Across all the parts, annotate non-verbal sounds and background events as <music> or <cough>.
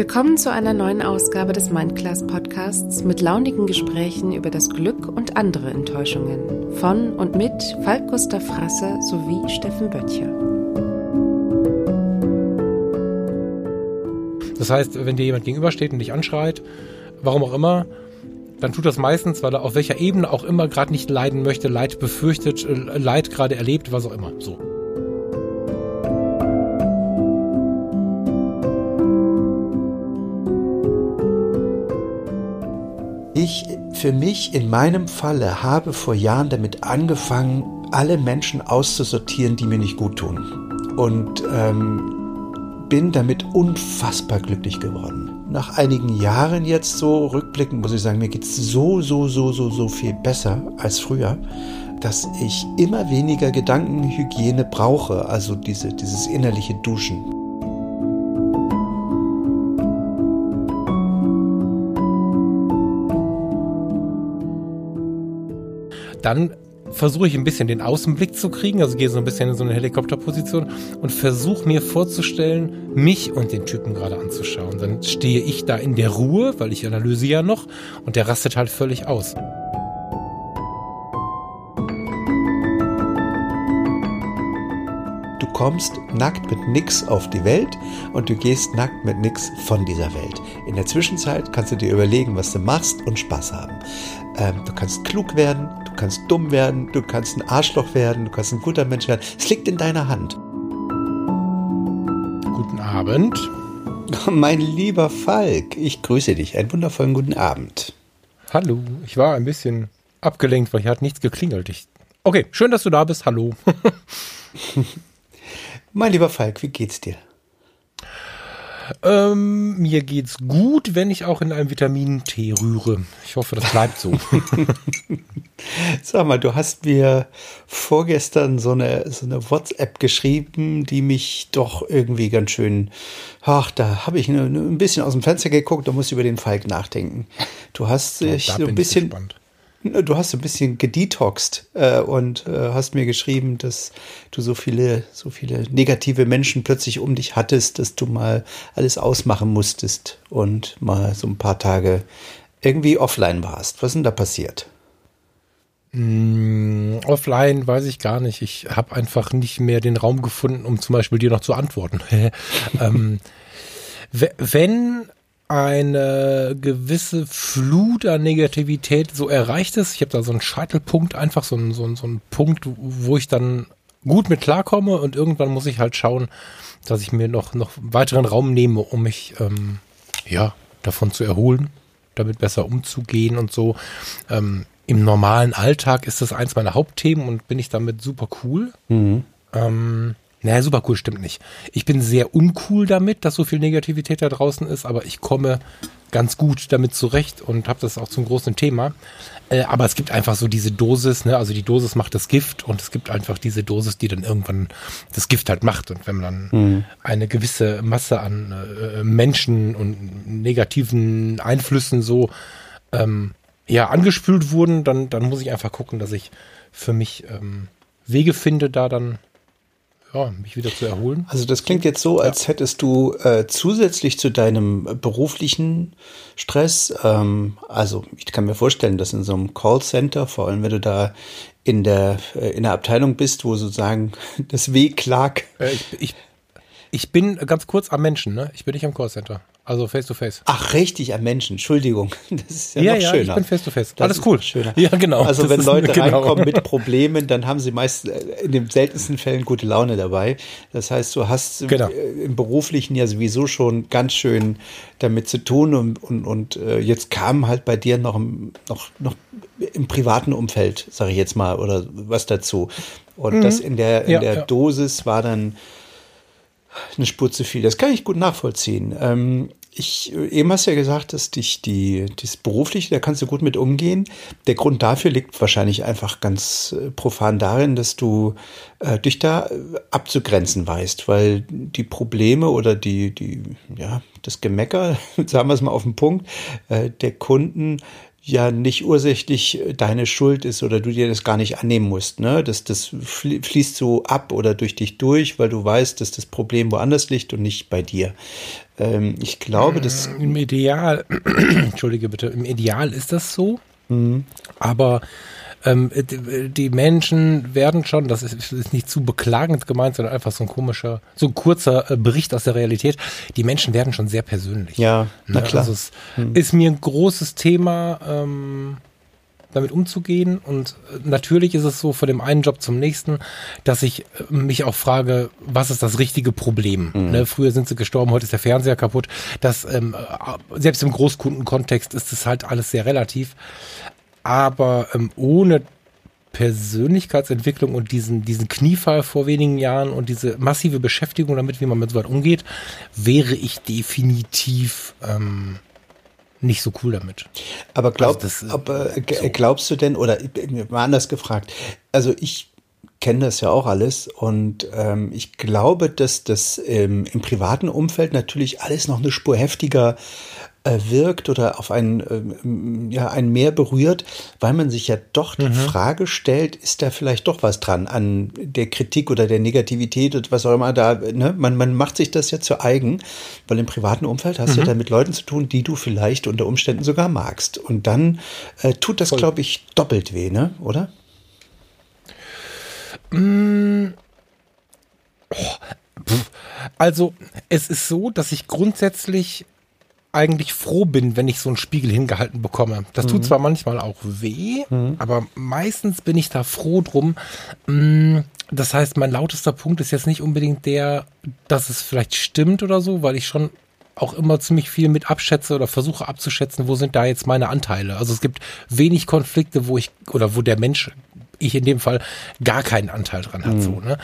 Willkommen zu einer neuen Ausgabe des Mindclass Podcasts mit launigen Gesprächen über das Glück und andere Enttäuschungen von und mit Falk Gustav Frasse sowie Steffen Böttcher. Das heißt, wenn dir jemand gegenübersteht und dich anschreit, warum auch immer, dann tut das meistens, weil er auf welcher Ebene auch immer gerade nicht leiden möchte, Leid befürchtet, äh, Leid gerade erlebt, was auch immer. So. Für mich in meinem Falle habe vor Jahren damit angefangen, alle Menschen auszusortieren, die mir nicht gut tun. Und ähm, bin damit unfassbar glücklich geworden. Nach einigen Jahren jetzt so rückblickend muss ich sagen, mir geht es so, so, so, so, so viel besser als früher, dass ich immer weniger Gedankenhygiene brauche, also diese, dieses innerliche Duschen. Dann versuche ich ein bisschen den Außenblick zu kriegen, also gehe so ein bisschen in so eine Helikopterposition und versuche mir vorzustellen, mich und den Typen gerade anzuschauen. Dann stehe ich da in der Ruhe, weil ich analysiere ja noch und der rastet halt völlig aus. Du kommst nackt mit nix auf die Welt und du gehst nackt mit nix von dieser Welt. In der Zwischenzeit kannst du dir überlegen, was du machst und Spaß haben. Ähm, du kannst klug werden, kannst dumm werden, du kannst ein Arschloch werden, du kannst ein guter Mensch werden. Es liegt in deiner Hand. Guten Abend. <laughs> Mein lieber Falk, ich grüße dich. Einen wundervollen guten Abend. Hallo. Ich war ein bisschen abgelenkt, weil hier hat nichts geklingelt. Ich okay, schön, dass du da bist. Hallo. <laughs> mein lieber Falk, wie geht's dir? Ähm, mir geht's gut, wenn ich auch in einem Vitamin-Tee rühre. Ich hoffe, das bleibt so. <laughs> Sag mal, du hast mir vorgestern so eine, so eine WhatsApp geschrieben, die mich doch irgendwie ganz schön, ach, da habe ich ein bisschen aus dem Fenster geguckt und muss über den Falk nachdenken. Du hast dich ja, so ein bisschen, gespannt. Du hast ein bisschen gedetoxed äh, und äh, hast mir geschrieben, dass du so viele, so viele negative Menschen plötzlich um dich hattest, dass du mal alles ausmachen musstest und mal so ein paar Tage irgendwie offline warst. Was ist denn da passiert? Mm, offline weiß ich gar nicht. Ich habe einfach nicht mehr den Raum gefunden, um zum Beispiel dir noch zu antworten. <laughs> ähm, wenn eine gewisse Flut an Negativität so erreicht ist. Ich habe da so einen Scheitelpunkt, einfach so einen, so, einen, so einen Punkt, wo ich dann gut mit klarkomme und irgendwann muss ich halt schauen, dass ich mir noch, noch weiteren Raum nehme, um mich ähm, ja, davon zu erholen, damit besser umzugehen und so. Ähm, Im normalen Alltag ist das eins meiner Hauptthemen und bin ich damit super cool. Mhm. Ähm, naja, super cool stimmt nicht. Ich bin sehr uncool damit, dass so viel Negativität da draußen ist, aber ich komme ganz gut damit zurecht und habe das auch zum großen Thema. Äh, aber es gibt einfach so diese Dosis, ne? also die Dosis macht das Gift und es gibt einfach diese Dosis, die dann irgendwann das Gift halt macht. Und wenn man dann mhm. eine gewisse Masse an äh, Menschen und negativen Einflüssen so ähm, ja angespült wurden, dann, dann muss ich einfach gucken, dass ich für mich ähm, Wege finde, da dann ja, mich wieder zu erholen. Also das klingt jetzt so, als hättest du äh, zusätzlich zu deinem beruflichen Stress, ähm, also ich kann mir vorstellen, dass in so einem Callcenter, vor allem wenn du da in der äh, in der Abteilung bist, wo sozusagen <laughs> das W klag. Äh, ich, ich, ich bin ganz kurz am Menschen, ne? Ich bin nicht am Callcenter. Also face to face. Ach, richtig, am Menschen. Entschuldigung. <laughs> Das ist ja, ja noch ja, schöner. Ich bin face to face. Das Alles cool. Schöner. Ja, genau. Also wenn Leute genau. reinkommen mit Problemen, dann haben sie meist äh, in den seltensten Fällen gute Laune dabei. Das heißt, du hast genau. Äh, im beruflichen ja sowieso schon ganz schön damit zu tun und, und, und äh, jetzt kam halt bei dir noch, noch, noch im privaten Umfeld, sage ich jetzt mal, oder was dazu. Und mhm. das in der, in ja, der Dosis war dann eine Spur zu viel. Das kann ich gut nachvollziehen. Ähm, ich, eben hast du ja gesagt, dass dich die, das Berufliche, da kannst du gut mit umgehen. Der Grund dafür liegt wahrscheinlich einfach ganz äh, profan darin, dass du äh, dich da äh, abzugrenzen weißt, weil die Probleme oder die, die, ja, das Gemecker, <laughs> sagen wir es mal auf den Punkt, äh, der Kunden ja nicht ursächlich deine Schuld ist oder du dir das gar nicht annehmen musst. Ne? Das, das fließt so ab oder durch dich durch, weil du weißt, dass das Problem woanders liegt und nicht bei dir. Ähm, ich glaube, dass. Im Ideal, <clears throat> entschuldige bitte, im Ideal ist das so. Mhm. Aber ähm, die Menschen werden schon, das ist, ist, nicht zu beklagend gemeint, sondern einfach so ein komischer, so ein kurzer äh, Bericht aus der Realität. Die Menschen werden schon sehr persönlich. Ja, na ne? klar. Also es hm. ist mir ein großes Thema, ähm, damit umzugehen. Und äh, natürlich ist es so von dem einen Job zum nächsten, dass ich äh, mich auch frage, was ist das richtige Problem? Mhm. Ne, früher sind sie gestorben, heute ist der Fernseher kaputt. Das, ähm, selbst im Großkundenkontext ist es halt alles sehr relativ aber ähm, ohne Persönlichkeitsentwicklung und diesen, diesen Kniefall vor wenigen Jahren und diese massive Beschäftigung damit, wie man mit so weit umgeht, wäre ich definitiv ähm, nicht so cool damit. Aber glaub, also das, ob, äh, so. glaubst du denn, oder mal anders gefragt, also ich kenne das ja auch alles und ähm, ich glaube, dass das ähm, im privaten Umfeld natürlich alles noch eine Spur heftiger wirkt oder auf einen, äh, ja, einen mehr berührt, weil man sich ja doch die mhm. Frage stellt, ist da vielleicht doch was dran an der Kritik oder der Negativität und was auch immer da, ne? man, man macht sich das ja zu eigen, weil im privaten Umfeld hast mhm. du ja dann mit Leuten zu tun, die du vielleicht unter Umständen sogar magst. Und dann äh, tut das, glaube ich, doppelt weh, ne? oder? Mm. Oh. Also, es ist so, dass ich grundsätzlich eigentlich froh bin, wenn ich so einen Spiegel hingehalten bekomme. Das tut mhm. zwar manchmal auch weh, mhm. aber meistens bin ich da froh drum. Mm, das heißt, mein lautester Punkt ist jetzt nicht unbedingt der, dass es vielleicht stimmt oder so, weil ich schon auch immer ziemlich viel mit abschätze oder versuche abzuschätzen, wo sind da jetzt meine Anteile. Also es gibt wenig Konflikte, wo ich oder wo der Mensch, ich in dem Fall, gar keinen Anteil dran hat. Mhm. So, ne?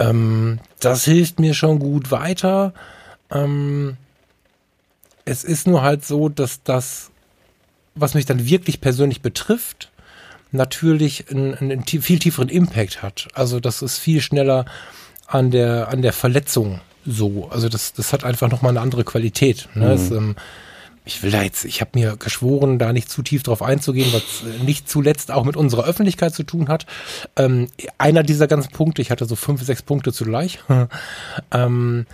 Ähm, das hilft mir schon gut weiter. Ähm, es ist nur halt so, dass das, was mich dann wirklich persönlich betrifft, natürlich einen, einen viel tieferen Impact hat. Also das ist viel schneller an der, an der Verletzung so. Also das, das hat einfach nochmal eine andere Qualität. Ne? Mhm. Es, ähm, ich will da jetzt, ich habe mir geschworen, da nicht zu tief drauf einzugehen, was nicht zuletzt auch mit unserer Öffentlichkeit zu tun hat. Ähm, einer dieser ganzen Punkte, ich hatte so fünf, sechs Punkte zugleich, <laughs> ähm,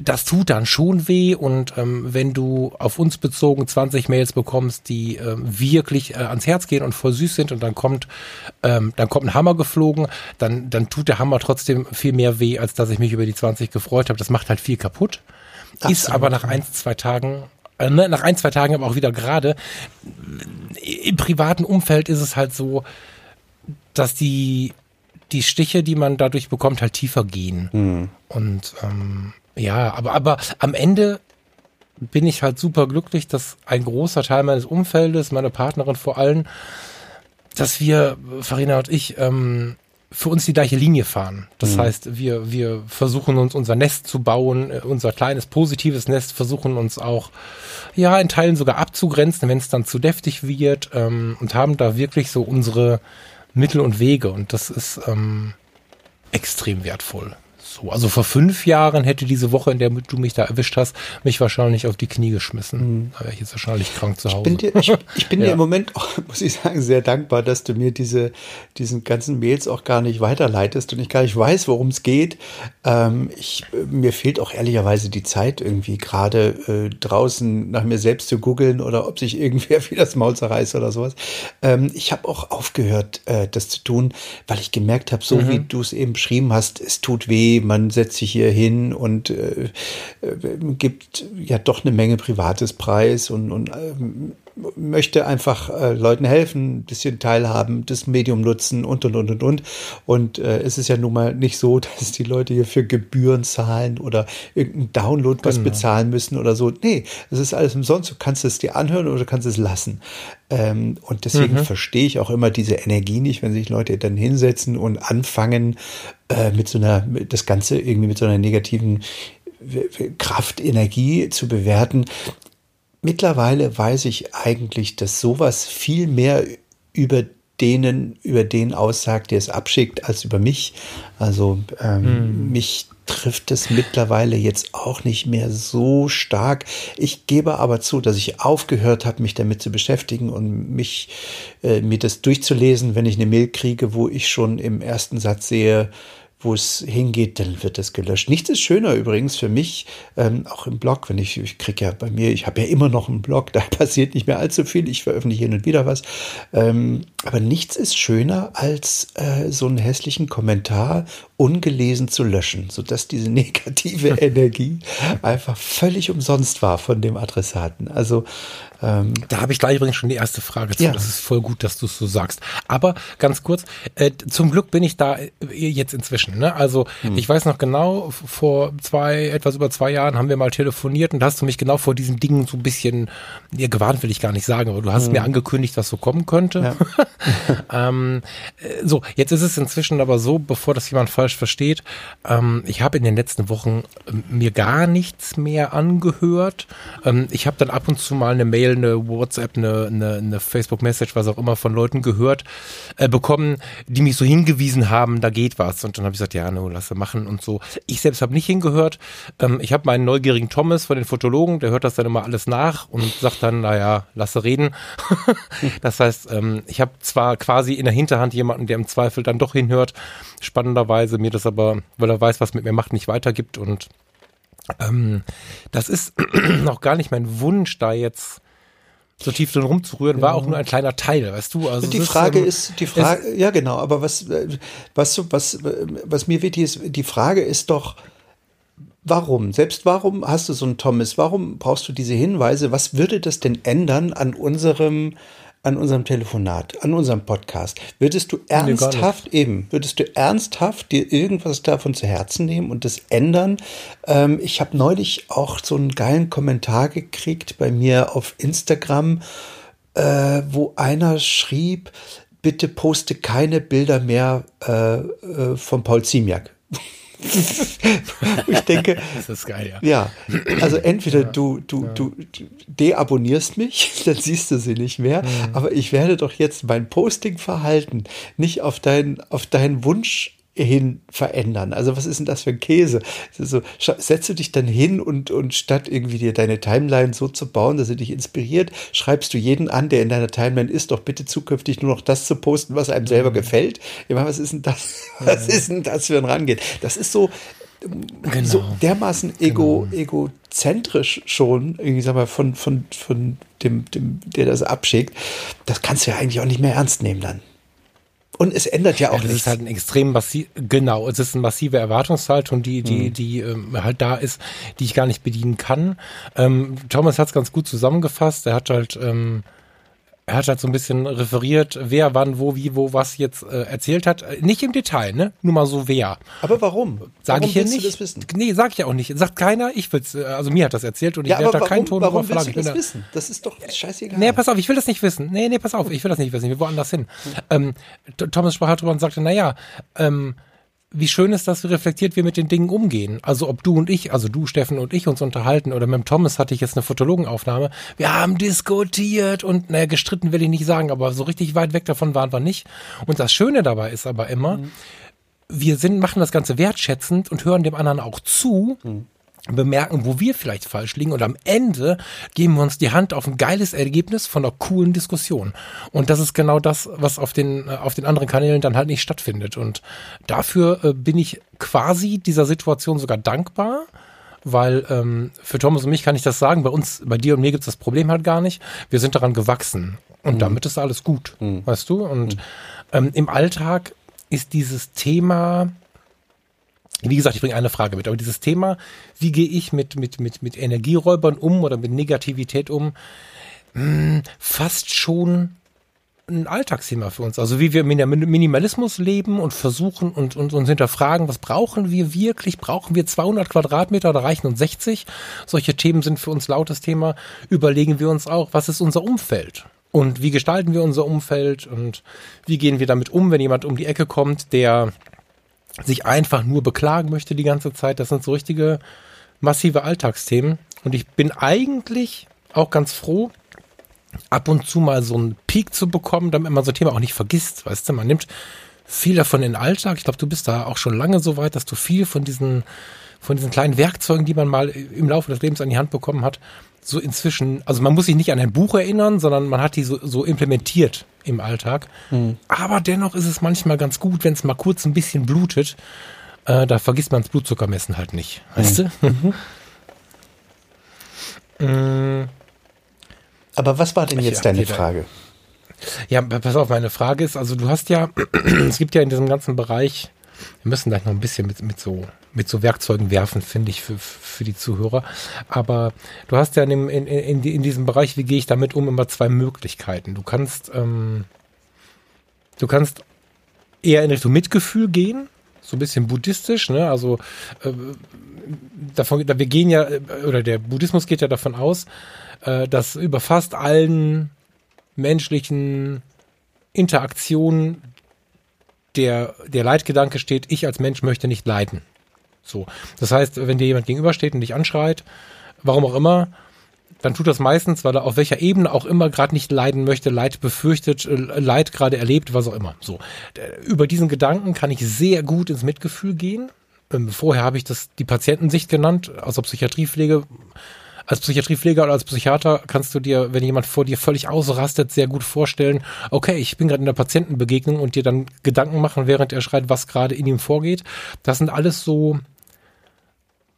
das tut dann schon weh und ähm, wenn du auf uns bezogen 20 Mails bekommst, die ähm, wirklich äh, ans Herz gehen und voll süß sind und dann kommt, ähm, dann kommt ein Hammer geflogen, dann, dann tut der Hammer trotzdem viel mehr weh, als dass ich mich über die 20 gefreut habe. Das macht halt viel kaputt. Absolut. Ist aber nach ein, zwei Tagen äh, ne, nach ein, zwei Tagen aber auch wieder gerade. Im privaten Umfeld ist es halt so, dass die, die Stiche, die man dadurch bekommt, halt tiefer gehen. Mhm. Und ähm, ja, aber, aber am Ende bin ich halt super glücklich, dass ein großer Teil meines Umfeldes, meine Partnerin vor allem, dass wir, Farina und ich, ähm, für uns die gleiche Linie fahren. Das mhm. heißt, wir, wir versuchen uns unser Nest zu bauen, äh, unser kleines positives Nest, versuchen uns auch, ja, in Teilen sogar abzugrenzen, wenn es dann zu deftig wird ähm, und haben da wirklich so unsere Mittel und Wege und das ist ähm, extrem wertvoll so. Also vor fünf Jahren hätte diese Woche, in der du mich da erwischt hast, mich wahrscheinlich auf die Knie geschmissen. Mhm. Da wäre ich jetzt wahrscheinlich krank zu Hause. Ich bin dir, ich, ich bin <laughs> ja. dir im Moment auch, <laughs> muss ich sagen, sehr dankbar, dass du mir diese, diesen ganzen Mails auch gar nicht weiterleitest und ich gar nicht weiß, worum es geht. Ähm, ich, mir fehlt auch ehrlicherweise die Zeit irgendwie gerade äh, draußen nach mir selbst zu googeln oder ob sich irgendwer <laughs> wie das Maul zerreißt oder sowas. Ähm, ich habe auch aufgehört, äh, das zu tun, weil ich gemerkt habe, so mhm. wie du es eben beschrieben hast, es tut weh, man setzt sich hier hin und äh, äh, gibt ja doch eine Menge privates Preis und, und äh, möchte einfach äh, Leuten helfen, ein bisschen teilhaben, das Medium nutzen und und und und und. Und äh, es ist ja nun mal nicht so, <laughs> dass die Leute hier für Gebühren zahlen oder irgendeinen Download was genau. bezahlen müssen oder so. Nee, es ist alles umsonst. Du kannst es dir anhören oder du kannst es lassen. Ähm, und deswegen mhm. verstehe ich auch immer diese Energie nicht, wenn sich Leute dann hinsetzen und anfangen, äh, mit so einer, das Ganze irgendwie mit so einer negativen Kraft, Energie zu bewerten. Mittlerweile weiß ich eigentlich, dass sowas viel mehr über denen, über den aussagt, der es abschickt, als über mich. Also ähm, hm. mich trifft es mittlerweile jetzt auch nicht mehr so stark. Ich gebe aber zu, dass ich aufgehört habe, mich damit zu beschäftigen und mich äh, mir das durchzulesen, wenn ich eine Mail kriege, wo ich schon im ersten Satz sehe, wo es hingeht, dann wird es gelöscht. Nichts ist schöner übrigens für mich, ähm, auch im Blog, wenn ich, ich kriege ja bei mir, ich habe ja immer noch einen Blog, <laughs> da passiert nicht mehr allzu viel, ich veröffentliche hin und wieder was. Ähm, aber nichts ist schöner, als äh, so einen hässlichen Kommentar ungelesen zu löschen, sodass diese <laughs> negative <laughs> Energie einfach völlig umsonst war von dem Adressaten. Also ähm, da habe ich gleich übrigens schon die erste Frage zu. Ja. Das ist voll gut, dass du es so sagst. Aber ganz kurz, äh, zum Glück bin ich da äh, jetzt inzwischen. Ne? Also hm. ich weiß noch genau, vor zwei, etwas über zwei Jahren haben wir mal telefoniert und da hast du mich genau vor diesen Dingen so ein bisschen, ja, gewarnt will ich gar nicht sagen, aber du hast hm. mir angekündigt, was so kommen könnte. Ja. <laughs> <laughs> ähm, äh, so, jetzt ist es inzwischen aber so, bevor das jemand falsch versteht, ähm, ich habe in den letzten Wochen ähm, mir gar nichts mehr angehört. Ähm, ich habe dann ab und zu mal eine Mail eine WhatsApp, eine, eine, eine Facebook-Message, was auch immer von Leuten gehört, äh, bekommen, die mich so hingewiesen haben, da geht was. Und dann habe ich gesagt, ja, no, lass machen und so. Ich selbst habe nicht hingehört. Ähm, ich habe meinen neugierigen Thomas von den Fotologen, der hört das dann immer alles nach und sagt dann, naja, lasse reden. <laughs> das heißt, ähm, ich habe zwar quasi in der Hinterhand jemanden, der im Zweifel dann doch hinhört, spannenderweise mir das aber, weil er weiß, was mit mir macht, nicht weitergibt und ähm, das ist <clears throat> noch gar nicht mein Wunsch, da jetzt so tief drin rumzurühren, war auch nur ein kleiner Teil, weißt du? Also die Frage ist, ist, die Frage, ist, ja genau, aber was, was, was, was mir wichtig ist, die Frage ist doch, warum? Selbst warum hast du so einen Thomas? Warum brauchst du diese Hinweise? Was würde das denn ändern an unserem, an unserem Telefonat, an unserem Podcast. Würdest du ernsthaft nee, eben, würdest du ernsthaft dir irgendwas davon zu Herzen nehmen und das ändern? Ähm, ich habe neulich auch so einen geilen Kommentar gekriegt bei mir auf Instagram, äh, wo einer schrieb, bitte poste keine Bilder mehr äh, äh, von Paul Ziemiak. <laughs> <laughs> ich denke, das ist geil, ja. Ja, also entweder ja, du, du, ja. du deabonnierst mich, <laughs> dann siehst du sie nicht mehr, mhm. aber ich werde doch jetzt mein Posting-Verhalten nicht auf deinen, auf deinen Wunsch hin verändern. Also was ist denn das für ein Käse? So, setzt du dich dann hin und, und statt irgendwie dir deine Timeline so zu bauen, dass sie dich inspiriert, schreibst du jeden an, der in deiner Timeline ist, doch bitte zukünftig nur noch das zu posten, was einem selber mhm. gefällt. Ich meine, was ist denn das? <laughs> Was ist denn das für ein Rangehen? Das ist so, genau. so dermaßen ego, genau. egozentrisch schon, irgendwie sag mal, von, von, von dem, dem, der das abschickt. Das kannst du ja eigentlich auch nicht mehr ernst nehmen dann. Und es ändert ja auch ja, das nichts. ist halt ein extrem massiv, genau, es ist eine massive Erwartungshaltung, die, die, mhm. die ähm, halt da ist, die ich gar nicht bedienen kann. Ähm, Thomas hat es ganz gut zusammengefasst. Er hat halt ähm, er hat halt so ein bisschen referiert, wer wann, wo, wie, wo, was jetzt äh, erzählt hat. Nicht im Detail, ne? Nur mal so wer. Aber warum? Sag ich hier nicht. Du das wissen? Nee, sag ich ja auch nicht. Sagt keiner, ich will's, äh, also mir hat das erzählt und ja, ich werde da keinen Ton warum willst du das wissen? Das ist doch scheißegal. Nee, pass auf, ich will das nicht wissen. Nee, nee, pass auf, ich will das nicht wissen. Wir woanders hin. Ähm, Thomas sprach halt drüber und sagte, na ja, ähm, wie schön ist das, wie reflektiert wir mit den Dingen umgehen. Also ob du und ich, also du, Steffen und ich uns unterhalten oder mit dem Thomas hatte ich jetzt eine Fotologenaufnahme. Wir haben diskutiert und, naja, gestritten will ich nicht sagen, aber so richtig weit weg davon waren wir nicht. Und das Schöne dabei ist aber immer, mhm. wir sind, machen das Ganze wertschätzend und hören dem anderen auch zu. Mhm bemerken, wo wir vielleicht falsch liegen und am Ende geben wir uns die Hand auf ein geiles Ergebnis von einer coolen Diskussion. Und das ist genau das, was auf den, auf den anderen Kanälen dann halt nicht stattfindet. Und dafür äh, bin ich quasi dieser Situation sogar dankbar, weil ähm, für Thomas und mich kann ich das sagen, bei uns, bei dir und mir gibt es das Problem halt gar nicht. Wir sind daran gewachsen und mhm. damit ist alles gut, mhm. weißt du? Und mhm. ähm, im Alltag ist dieses Thema wie gesagt, ich bringe eine Frage mit, aber dieses Thema, wie gehe ich mit, mit, mit, mit Energieräubern um oder mit Negativität um, mh, hm, fast schon ein Alltagsthema für uns. Also wie wir mit Minimalismus leben und versuchen und, und uns hinterfragen, was brauchen wir wirklich? Brauchen wir 200 Quadratmeter oder reichen uns 60? Solche Themen sind für uns lautes Thema. Überlegen wir uns auch, was ist unser Umfeld? Und wie gestalten wir unser Umfeld? Und wie gehen wir damit um, wenn jemand um die Ecke kommt, der sich einfach nur beklagen möchte die ganze Zeit. Das sind so richtige massive Alltagsthemen. Und ich bin eigentlich auch ganz froh, ab und zu mal so einen Peak zu bekommen, damit man so ein Thema auch nicht vergisst. Weißt du, man nimmt viel davon in den Alltag. Ich glaube, du bist da auch schon lange so weit, dass du viel von diesen, von diesen kleinen Werkzeugen, die man mal im Laufe des Lebens an die Hand bekommen hat, so inzwischen, also man muss sich nicht an ein Buch erinnern, sondern man hat die so, so implementiert im Alltag. Mhm. Aber dennoch ist es manchmal ganz gut, wenn es mal kurz ein bisschen blutet. Äh, da vergisst man das Blutzuckermessen halt nicht. Weißt mhm. du? Mhm. Aber was war denn jetzt deine Frage? Ja, pass auf, meine Frage ist, also du hast ja, <clears throat> es gibt ja in diesem ganzen Bereich, wir müssen gleich noch ein bisschen mit, mit so mit so Werkzeugen werfen, finde ich, für, für die Zuhörer. Aber du hast ja in, in, in, in diesem Bereich, wie gehe ich damit um, immer zwei Möglichkeiten. Du kannst, ähm, du kannst eher in Richtung Mitgefühl gehen, so ein bisschen buddhistisch, ne? Also äh, davon, wir gehen ja, oder der Buddhismus geht ja davon aus, äh, dass über fast allen menschlichen Interaktionen der, der Leitgedanke steht, ich als Mensch möchte nicht leiden. So. Das heißt, wenn dir jemand gegenübersteht und dich anschreit, warum auch immer, dann tut das meistens, weil er auf welcher Ebene auch immer gerade nicht leiden möchte, Leid befürchtet, äh, Leid gerade erlebt, was auch immer. So. Über diesen Gedanken kann ich sehr gut ins Mitgefühl gehen. Ähm, vorher habe ich das die Patientensicht genannt, also Psychiatriepflege als Psychiatriepfleger oder als Psychiater kannst du dir, wenn jemand vor dir völlig ausrastet, sehr gut vorstellen, okay, ich bin gerade in der Patientenbegegnung und dir dann Gedanken machen, während er schreit, was gerade in ihm vorgeht. Das sind alles so,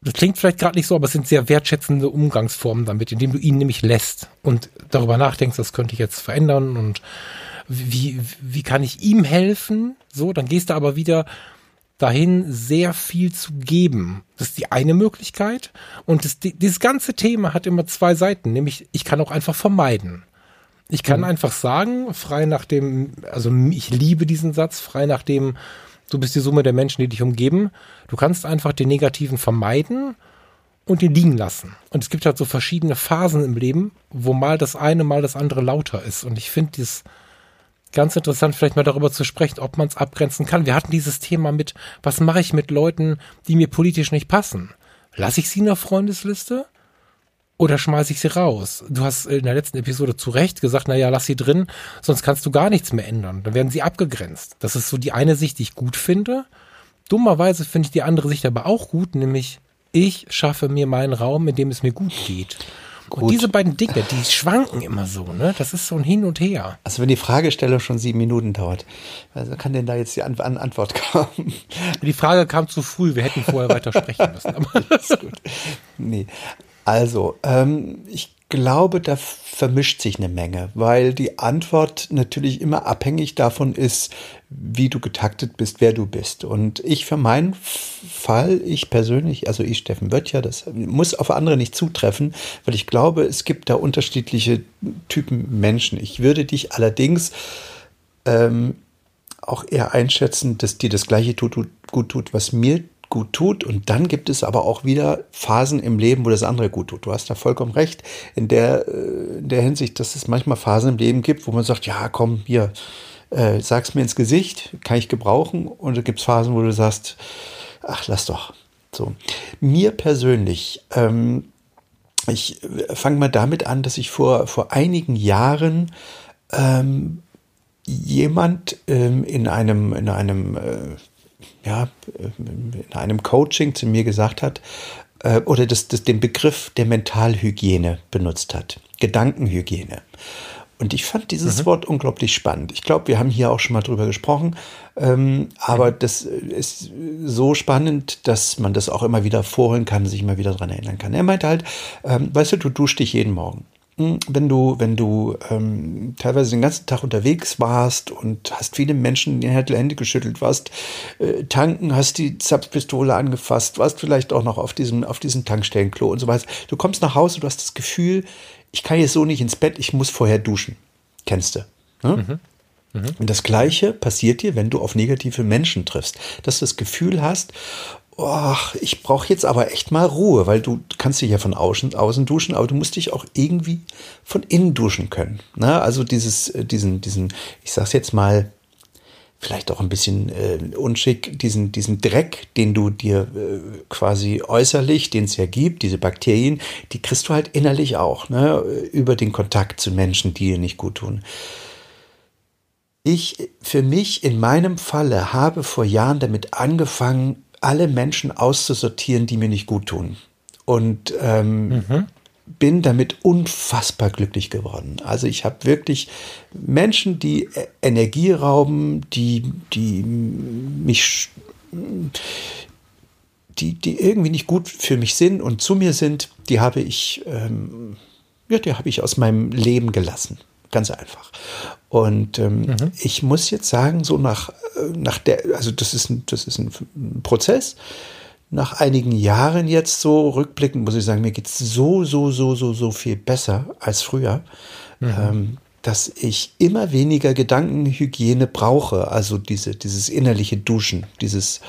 das klingt vielleicht gerade nicht so, aber es sind sehr wertschätzende Umgangsformen damit, indem du ihn nämlich lässt und darüber nachdenkst, das könnte ich jetzt verändern und wie, wie kann ich ihm helfen? So, dann gehst du aber wieder dahin, sehr viel zu geben. Das ist die eine Möglichkeit. Und das, dieses ganze Thema hat immer zwei Seiten, nämlich ich kann auch einfach vermeiden. Ich kann mhm. einfach sagen, frei nach dem, also ich liebe diesen Satz, frei nach dem, du bist die Summe der Menschen, die dich umgeben. Du kannst einfach den Negativen vermeiden und ihn liegen lassen. Und es gibt halt so verschiedene Phasen im Leben, wo mal das eine, mal das andere lauter ist. Und ich finde dieses, ganz interessant, vielleicht mal darüber zu sprechen, ob man es abgrenzen kann. Wir hatten dieses Thema mit, was mache ich mit Leuten, die mir politisch nicht passen? Lasse ich sie in der Freundesliste? Oder schmeiße ich sie raus? Du hast in der letzten Episode zu Recht gesagt, na ja, lass sie drin, sonst kannst du gar nichts mehr ändern. Dann werden sie abgegrenzt. Das ist so die eine Sicht, die ich gut finde. Dummerweise finde ich die andere Sicht aber auch gut, nämlich ich schaffe mir meinen Raum, in dem es mir gut geht. Gut. Und diese beiden Dinge, die schwanken immer so, ne? Das ist so ein Hin und Her. Also wenn die Fragestellung schon sieben Minuten dauert, also kann denn da jetzt die An An Antwort kommen? Die Frage kam zu früh, wir hätten vorher weiter sprechen müssen. Aber das <laughs> ist gut. Nee. Also, ähm, ich glaube, da vermischt sich eine Menge, weil die Antwort natürlich immer abhängig davon ist, wie du getaktet bist, wer du bist. Und ich für meinen Fall, ich persönlich, also ich, Steffen Böttcher, das muss auf andere nicht zutreffen, weil ich glaube, es gibt da unterschiedliche Typen Menschen. Ich würde dich allerdings ähm, auch eher einschätzen, dass dir das Gleiche tut, gut tut, was mir gut tut. Und dann gibt es aber auch wieder Phasen im Leben, wo das andere gut tut. Du hast da vollkommen recht in der, äh, in der Hinsicht, dass es manchmal Phasen im Leben gibt, wo man sagt, ja, komm, hier, äh, sag's mir ins Gesicht, kann ich gebrauchen. Und da gibt es Phasen, wo du sagst, ach, lass doch. So. Mir persönlich, ähm, ich fange mal damit an, dass ich vor, vor einigen Jahren ähm, jemand ähm, in einem, in einem äh, ja, in einem Coaching zu mir gesagt hat, äh, oder das, das, den Begriff der Mentalhygiene benutzt hat. Gedankenhygiene. Und ich fand dieses mhm. Wort unglaublich spannend. Ich glaube, wir haben hier auch schon mal drüber gesprochen. Ähm, aber mhm. das ist so spannend, dass man das auch immer wieder vorholen kann, sich immer wieder daran erinnern kann. Er meinte halt, ähm, weißt du, du duschst dich jeden Morgen. Hm, wenn du, wenn du ähm, teilweise den ganzen Tag unterwegs warst und hast viele Menschen in die Hände geschüttelt, warst äh, tanken, hast die Zapfpistole angefasst, warst vielleicht auch noch auf diesem, auf diesem Tankstellenklo und so weiter. Du kommst nach Hause, du hast das Gefühl, ich kann jetzt so nicht ins Bett, ich muss vorher duschen. Kennst du? Mhm. Mhm. Und das Gleiche passiert dir, wenn du auf negative Menschen triffst, dass du das Gefühl hast, oh, ich brauche jetzt aber echt mal Ruhe, weil du kannst dich ja von außen, außen duschen, aber du musst dich auch irgendwie von innen duschen können. Ne? Also dieses, äh, diesen, diesen, ich sag's jetzt mal, vielleicht auch ein bisschen äh, unschick, diesen, diesen Dreck, den du dir äh, quasi äußerlich, den es ja gibt, diese Bakterien, die kriegst du halt innerlich auch, ne, über den Kontakt zu Menschen, die dir nicht gut tun. Ich für mich in meinem Falle habe vor Jahren damit angefangen, alle Menschen auszusortieren, die mir nicht gut tun. Und ähm, mhm bin damit unfassbar glücklich geworden. Also ich habe wirklich Menschen, die e-, Energie rauben, die, die mich, die, die irgendwie nicht gut für mich sind und zu mir sind, die habe ich, ähm, ja, die habe ich aus meinem Leben gelassen. Ganz einfach. Und ähm, mhm. ich muss jetzt sagen, so nach, äh, nach der, also das ist ein, das ist ein Prozess nach einigen Jahren jetzt so rückblickend, muss ich sagen, mir geht es so, so, so, so, so viel besser als früher, mhm. ähm, dass ich immer weniger Gedankenhygiene brauche. Also diese, dieses innerliche Duschen, dieses,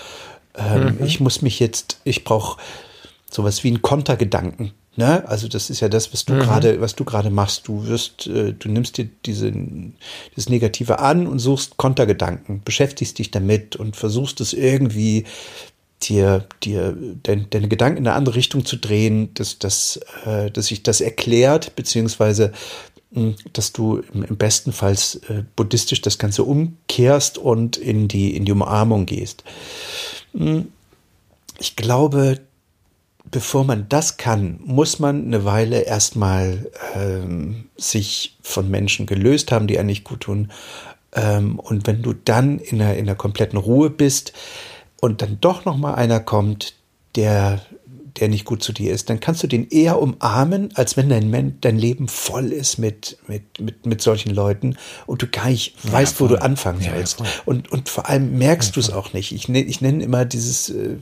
ähm, mhm. ich muss mich jetzt, ich brauche sowas wie einen Kontergedanken. Ne? Also das ist ja das, was du mhm. gerade, was du gerade machst. Du wirst, äh, du nimmst dir diese, das Negative an und suchst Kontergedanken, beschäftigst dich damit und versuchst es irgendwie dir, dir dein, deine Gedanken in eine andere Richtung zu drehen, dass, dass, äh, dass sich das erklärt, beziehungsweise hm, dass du im, besten Fall äh, buddhistisch das Ganze umkehrst und in die, in die Umarmung gehst. Hm, ich glaube, bevor man das kann, muss man eine Weile erstmal ähm, sich von Menschen gelöst haben, die einem nicht gut tun. Ähm, und wenn du dann in einer, in einer kompletten Ruhe bist, und dann doch noch mal einer kommt, der der nicht gut zu dir ist, dann kannst du den eher umarmen, als wenn dein, dein Leben voll ist mit, mit, mit, mit solchen Leuten und du gar nicht ja, weißt, voll. wo du anfangen sollst. Ja, und, und vor allem merkst du es auch nicht. Ich, ich nenne immer dieses, äh,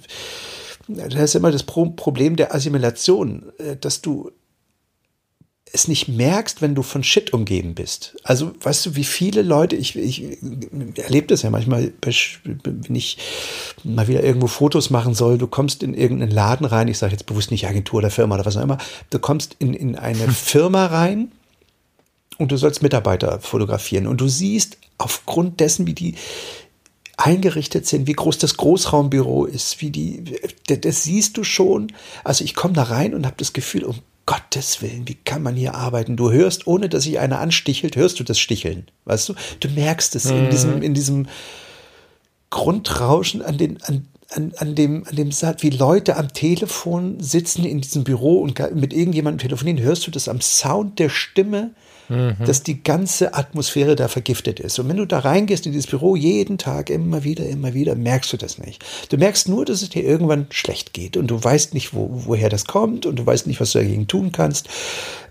das ist immer das Problem der Assimilation, äh, dass du es nicht merkst, wenn du von Shit umgeben bist. Also, weißt du, wie viele Leute, ich, ich erlebe das ja manchmal, wenn ich mal wieder irgendwo Fotos machen soll, du kommst in irgendeinen Laden rein, ich sage jetzt bewusst nicht Agentur oder Firma oder was auch immer, du kommst in, in eine Firma rein und du sollst Mitarbeiter fotografieren und du siehst aufgrund dessen, wie die eingerichtet sind, wie groß das Großraumbüro ist, wie die, das, siehst du schon. Also ich komme da rein und habe das Gefühl, um Gottes Willen, wie kann man hier arbeiten? Du hörst, ohne dass sich einer anstichelt, hörst du das Sticheln. Weißt du? Du merkst es mhm. in diesem, in diesem Grundrauschen an den, an, an, an dem, an dem Satz, wie Leute am Telefon sitzen in diesem Büro und mit irgendjemandem telefonieren, hörst du das am Sound der Stimme, mhm. dass die ganze Atmosphäre da vergiftet ist. Und wenn du da reingehst in dieses Büro jeden Tag, immer wieder, immer wieder, merkst du das nicht. Du merkst nur, dass es dir irgendwann schlecht geht und du weißt nicht, wo, woher das kommt und du weißt nicht, was du dagegen tun kannst.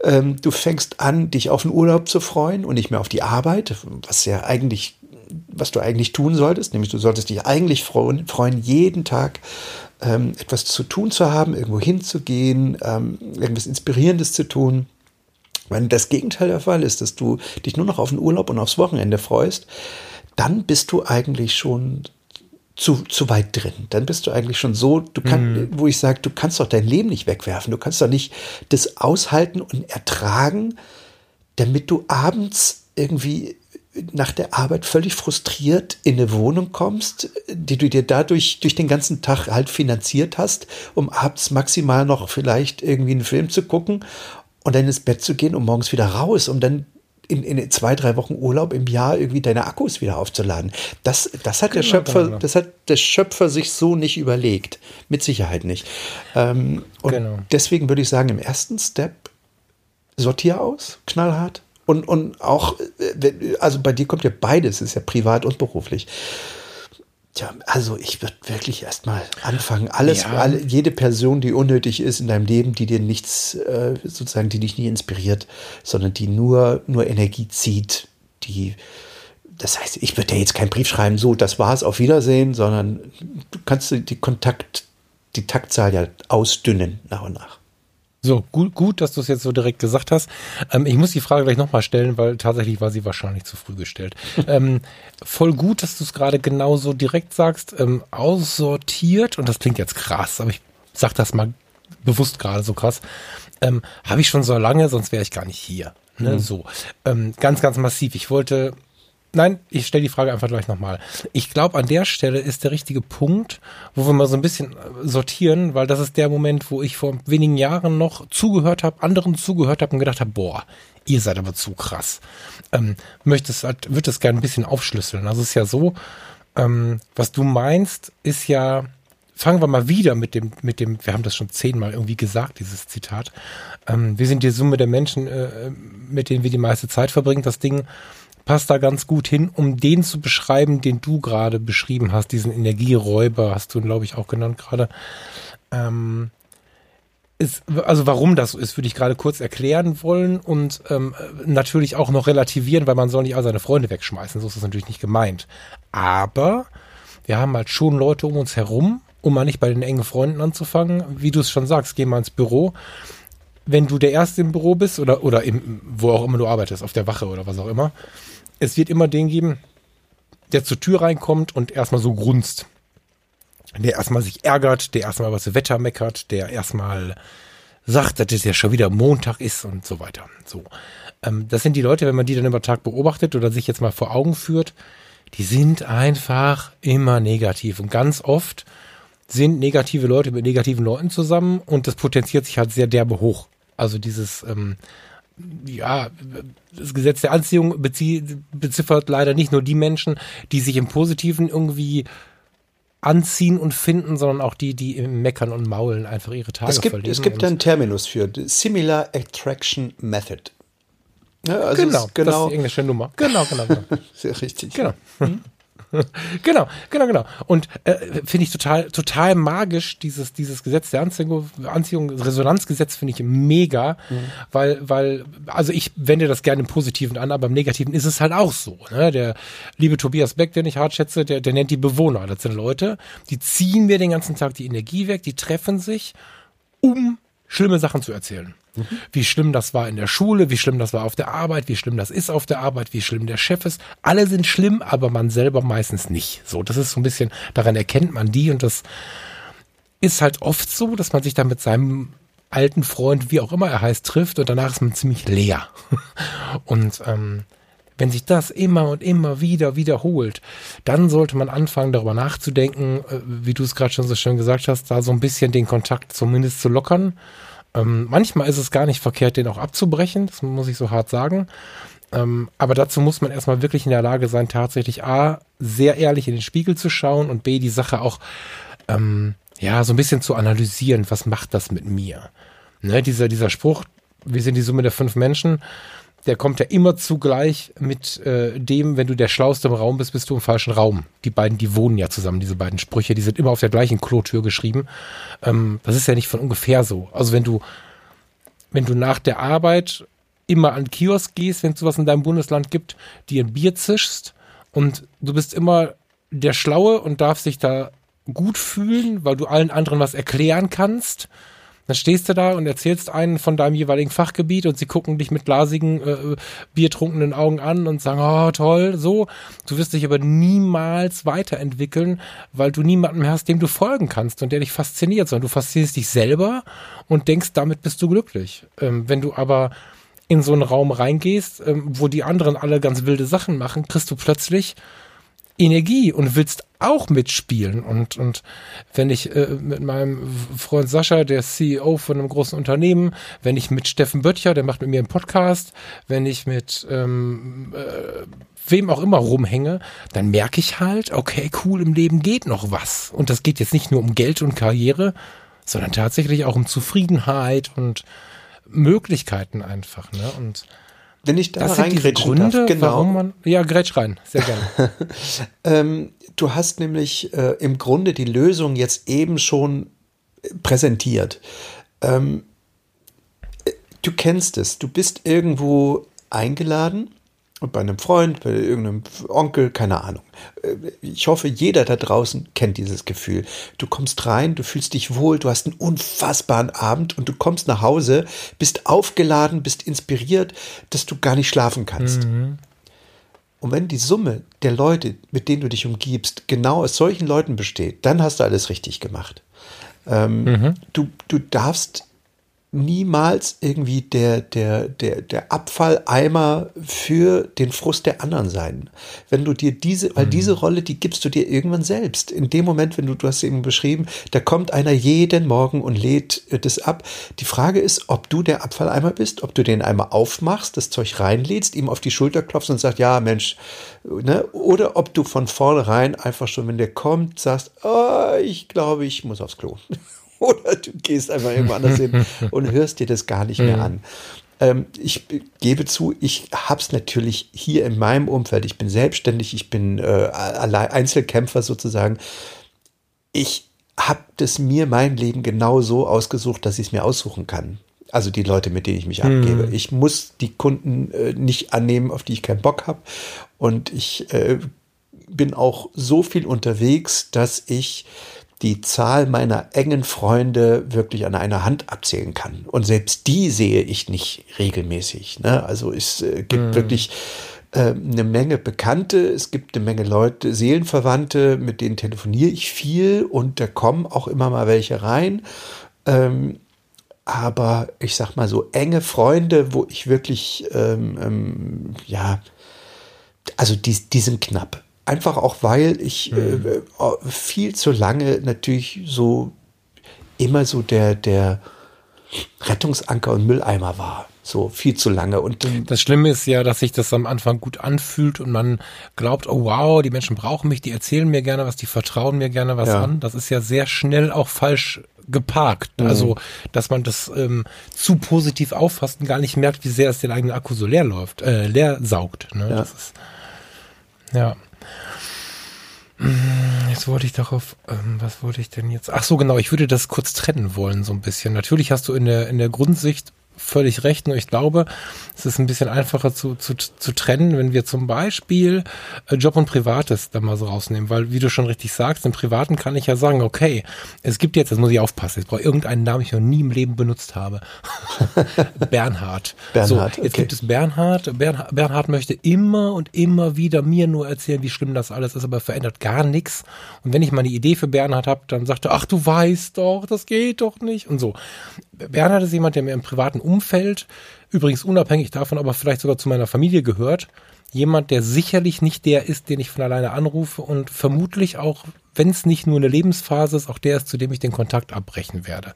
Ähm, du fängst an, dich auf den Urlaub zu freuen und nicht mehr auf die Arbeit, was ja eigentlich was du eigentlich tun solltest, nämlich du solltest dich eigentlich freuen, freuen jeden Tag ähm, etwas zu tun zu haben, irgendwo hinzugehen, ähm, irgendwas Inspirierendes zu tun. Wenn das Gegenteil der Fall ist, dass du dich nur noch auf den Urlaub und aufs Wochenende freust, dann bist du eigentlich schon zu, zu weit drin. Dann bist du eigentlich schon so, du kannst, mhm. wo ich sage, du kannst doch dein Leben nicht wegwerfen. Du kannst doch nicht das aushalten und ertragen, damit du abends irgendwie nach der Arbeit völlig frustriert in eine Wohnung kommst, die du dir dadurch durch den ganzen Tag halt finanziert hast, um abends maximal noch vielleicht irgendwie einen Film zu gucken und dann ins Bett zu gehen und morgens wieder raus, um dann in, in zwei, drei Wochen Urlaub im Jahr irgendwie deine Akkus wieder aufzuladen. Das, das hat genau, der Schöpfer, genau. das hat der Schöpfer sich so nicht überlegt. Mit Sicherheit nicht. Ähm, und genau. deswegen würde ich sagen, im ersten Step sortier aus, knallhart. Und, und auch, äh, also bei dir kommt ja beides, ist ja privat und beruflich. Tja, also ich würde wirklich erstmal anfangen. Alles, ja. alle, jede Person, die unnötig ist in deinem Leben, die dir nichts, äh, sozusagen, die dich nie inspiriert, sondern die nur, nur Energie zieht, die, das heißt, ich würde dir jetzt keinen Brief schreiben, so, das war's, auf Wiedersehen, sondern du kannst die Kontakt, die Taktzahl ja ausdünnen nach und nach. So, gut, gut, dass du es jetzt so direkt gesagt hast. Ähm, ich muss die Frage gleich nochmal stellen, weil tatsächlich war sie wahrscheinlich zu früh gestellt. <laughs> ähm, voll gut, dass du es gerade genauso direkt sagst, ähm, aussortiert, und das klingt jetzt krass, aber ich sag das mal bewusst gerade so krass, ähm, habe ich schon so lange, sonst wäre ich gar nicht hier. Ne? Mhm. So, ähm, ganz, ganz massiv. Ich wollte nein, ich stelle die Frage einfach gleich nochmal. Ich glaube, an der Stelle ist der richtige Punkt, wo wir mal so ein bisschen äh, sortieren, weil das ist der Moment, wo ich vor wenigen Jahren noch zugehört habe, anderen zugehört habe und gedacht habe, boah, ihr seid aber zu krass. Ähm, möchtest halt, würde das gerne ein bisschen aufschlüsseln. Also es ist ja so, ähm, was du meinst, ist ja, fangen wir mal wieder mit dem, mit dem, wir haben das schon zehnmal irgendwie gesagt, dieses Zitat. Ähm, wir sind die Summe der Menschen, äh, mit denen wir die meiste Zeit verbringen. Das Ding passt da ganz gut hin, um den zu beschreiben, den du gerade beschrieben hast, diesen Energieräuber, hast du, glaube ich, auch genannt gerade. Ähm, ist, also warum das so ist, würde ich gerade kurz erklären wollen und ähm, natürlich auch noch relativieren, weil man soll nicht all seine Freunde wegschmeißen, so ist das natürlich nicht gemeint. Aber wir haben halt schon Leute um uns herum, um mal nicht bei den engen Freunden anzufangen, wie du es schon sagst, geh mal ins Büro. Wenn du der Erste im Büro bist oder, oder im, wo auch immer du arbeitest, auf der Wache oder was auch immer, es wird immer den geben, der zur Tür reinkommt und erstmal so grunzt. Der erstmal sich ärgert, der erstmal was Wetter meckert, der erstmal sagt, dass es ja schon wieder Montag ist und so weiter. So. Ähm, das sind die Leute, wenn man die dann über Tag beobachtet oder sich jetzt mal vor Augen führt, die sind einfach immer negativ und ganz oft sind negative Leute mit negativen Leuten zusammen und das potenziert sich halt sehr derbe hoch. Also dieses, ähm, ja, das Gesetz der Anziehung beziffert leider nicht nur die Menschen, die sich im Positiven irgendwie anziehen und finden, sondern auch die, die im Meckern und Maulen einfach ihre Tage es gibt, verlieren. Es gibt einen Terminus für Similar Attraction Method. Ja, also genau, genau, das ist die englische Nummer. Genau, genau, genau. Sehr richtig. Genau. Mhm. <laughs> genau, genau, genau. Und äh, finde ich total, total magisch, dieses, dieses Gesetz der Anziehung, Anziehung Resonanzgesetz finde ich mega, mhm. weil, weil, also ich wende das gerne im Positiven an, aber im Negativen ist es halt auch so. Ne? Der liebe Tobias Beck, den ich hart schätze, der, der nennt die Bewohner. Das sind Leute, die ziehen mir den ganzen Tag die Energie weg, die treffen sich, um schlimme Sachen zu erzählen. Wie schlimm das war in der Schule, wie schlimm das war auf der Arbeit, wie schlimm das ist auf der Arbeit, wie schlimm der Chef ist. Alle sind schlimm, aber man selber meistens nicht. So, das ist so ein bisschen, daran erkennt man die und das ist halt oft so, dass man sich dann mit seinem alten Freund, wie auch immer er heißt, trifft und danach ist man ziemlich leer. <laughs> Und ähm, wenn sich das immer und immer wieder wiederholt, dann sollte man anfangen, darüber nachzudenken, äh, wie du es gerade schon so schön gesagt hast, da so ein bisschen den Kontakt zumindest zu lockern ähm, manchmal ist es gar nicht verkehrt, den auch abzubrechen, das muss ich so hart sagen. Ähm, aber dazu muss man erstmal wirklich in der Lage sein, tatsächlich A, sehr ehrlich in den Spiegel zu schauen und B, die Sache auch, ähm, ja, so ein bisschen zu analysieren, was macht das mit mir? Ne, dieser, dieser Spruch, wir sind die Summe der fünf Menschen, der kommt ja immer zugleich mit äh, dem, wenn du der Schlauste im Raum bist, bist du im falschen Raum. Die beiden, die wohnen ja zusammen, diese beiden Sprüche, die sind immer auf der gleichen Klotür geschrieben. Ähm, das ist ja nicht von ungefähr so. Also wenn du, wenn du nach der Arbeit immer an Kiosk gehst, wenn es sowas in deinem Bundesland gibt, dir ein Bier zischst und du bist immer der Schlaue und darfst dich da gut fühlen, weil du allen anderen was erklären kannst dann stehst du da und erzählst einen von deinem jeweiligen Fachgebiet und sie gucken dich mit glasigen, äh, biertrunkenen Augen an und sagen, oh toll, so. Du wirst dich aber niemals weiterentwickeln, weil du niemanden hast, dem du folgen kannst und der dich fasziniert, sondern du faszinierst dich selber und denkst, damit bist du glücklich. Ähm, wenn du aber in so einen Raum reingehst, ähm, wo die anderen alle ganz wilde Sachen machen, kriegst du plötzlich Energie und willst auch mitspielen. Und, und wenn ich äh, mit meinem Freund Sascha, der CEO von einem großen Unternehmen, wenn ich mit Steffen Böttcher, der macht mit mir einen Podcast, wenn ich mit ähm, äh, wem auch immer rumhänge, dann merke ich halt, okay, cool, im Leben geht noch was. Und das geht jetzt nicht nur um Geld und Karriere, sondern tatsächlich auch um Zufriedenheit und Möglichkeiten einfach. Ne? Und wenn ich da das Gründe, darf, genau. warum man. Ja, grätsch rein, sehr gerne. <laughs> ähm, du hast nämlich äh, im Grunde die Lösung jetzt eben schon präsentiert. Ähm, äh, du kennst es, du bist irgendwo eingeladen und bei einem Freund, bei irgendeinem Onkel, keine Ahnung. Äh, ich hoffe, jeder da draußen kennt dieses Gefühl. Du kommst rein, du fühlst dich wohl, du hast einen unfassbaren Abend und du kommst nach Hause, bist aufgeladen, bist inspiriert, dass du gar nicht schlafen kannst. Mhm. Und wenn die Summe der Leute, mit denen du dich umgibst, genau aus solchen Leuten besteht, dann hast du alles richtig gemacht. Ähm, mhm. du, du darfst niemals irgendwie der, der, der, der Abfalleimer für den Frust der anderen sein. Wenn du dir diese, weil diese mhm. Rolle, die gibst du dir irgendwann selbst. In dem Moment, wenn du, du hast eben beschrieben, da kommt einer jeden Morgen und lädt äh, das ab. Die Frage ist, ob du der Abfalleimer bist, ob du den einmal aufmachst, das Zeug reinlädst, ihm auf die Schulter klopfst und sagst, ja, Mensch, ne? oder ob du von vornherein einfach schon, wenn der kommt, sagst, oh, ich glaube, ich muss aufs Klo. <laughs> Oder du gehst einfach irgendwo anders hin <laughs> und hörst dir das gar nicht mehr an. Ähm, ich gebe zu, ich habe es natürlich hier in meinem Umfeld. Ich bin selbstständig, ich bin äh, Einzelkämpfer sozusagen. Ich habe das mir mein Leben genau so ausgesucht, dass ich es mir aussuchen kann. Also die Leute, mit denen ich mich mhm. abgebe. Ich muss die Kunden äh, nicht annehmen, auf die ich keinen Bock habe. Und ich äh, bin auch so viel unterwegs, dass ich die Zahl meiner engen Freunde wirklich an einer Hand abzählen kann. Und selbst die sehe ich nicht regelmäßig. Ne? Also es äh, gibt mm. wirklich äh, eine Menge Bekannte, es gibt eine Menge Leute, Seelenverwandte, mit denen telefoniere ich viel und da kommen auch immer mal welche rein. Ähm, aber ich sag mal so enge Freunde, wo ich wirklich, ähm, ähm, ja, also die, die sind knapp. Einfach auch, weil ich mhm. äh, viel zu lange natürlich so immer so der, der Rettungsanker und Mülleimer war. So viel zu lange. Und das Schlimme ist ja, dass sich das am Anfang gut anfühlt und man glaubt, oh wow, die Menschen brauchen mich, die erzählen mir gerne was, die vertrauen mir gerne was ja. an. Das ist ja sehr schnell auch falsch geparkt. Mhm. Also, dass man das ähm, zu positiv auffasst und gar nicht merkt, wie sehr es den eigenen Akku so leer läuft, äh, leer saugt. Ne? Ja. Das ist, ja. Hm, jetzt wollte ich darauf, ähm, was wollte ich denn jetzt? Ach so, genau, ich würde das kurz trennen wollen, so ein bisschen. Natürlich hast du in der, in der Grundsicht völlig recht. Nur ich glaube, es ist ein bisschen einfacher zu, zu, zu trennen, wenn wir zum Beispiel äh, Job und Privates da mal so rausnehmen. Weil, wie du schon richtig sagst, im Privaten kann ich ja sagen, okay, es gibt jetzt, das muss ich aufpassen, jetzt brauche ich irgendeinen Namen, den ich noch nie im Leben benutzt habe. <laughs> Bernhard. Bernhard. So, jetzt okay. gibt es Bernhard. Bernhard. Bernhard möchte immer und immer wieder mir nur erzählen, wie schlimm das alles ist, aber verändert gar nichts. Und wenn ich mal eine Idee für Bernhard habe, dann sagt er, ach, du weißt doch, das geht doch nicht und so. Bernhard ist jemand, der mir im privaten Umfeld, übrigens unabhängig davon, aber vielleicht sogar zu meiner Familie gehört, jemand, der sicherlich nicht der ist, den ich von alleine anrufe und vermutlich auch, wenn es nicht nur eine Lebensphase ist, auch der ist, zu dem ich den Kontakt abbrechen werde.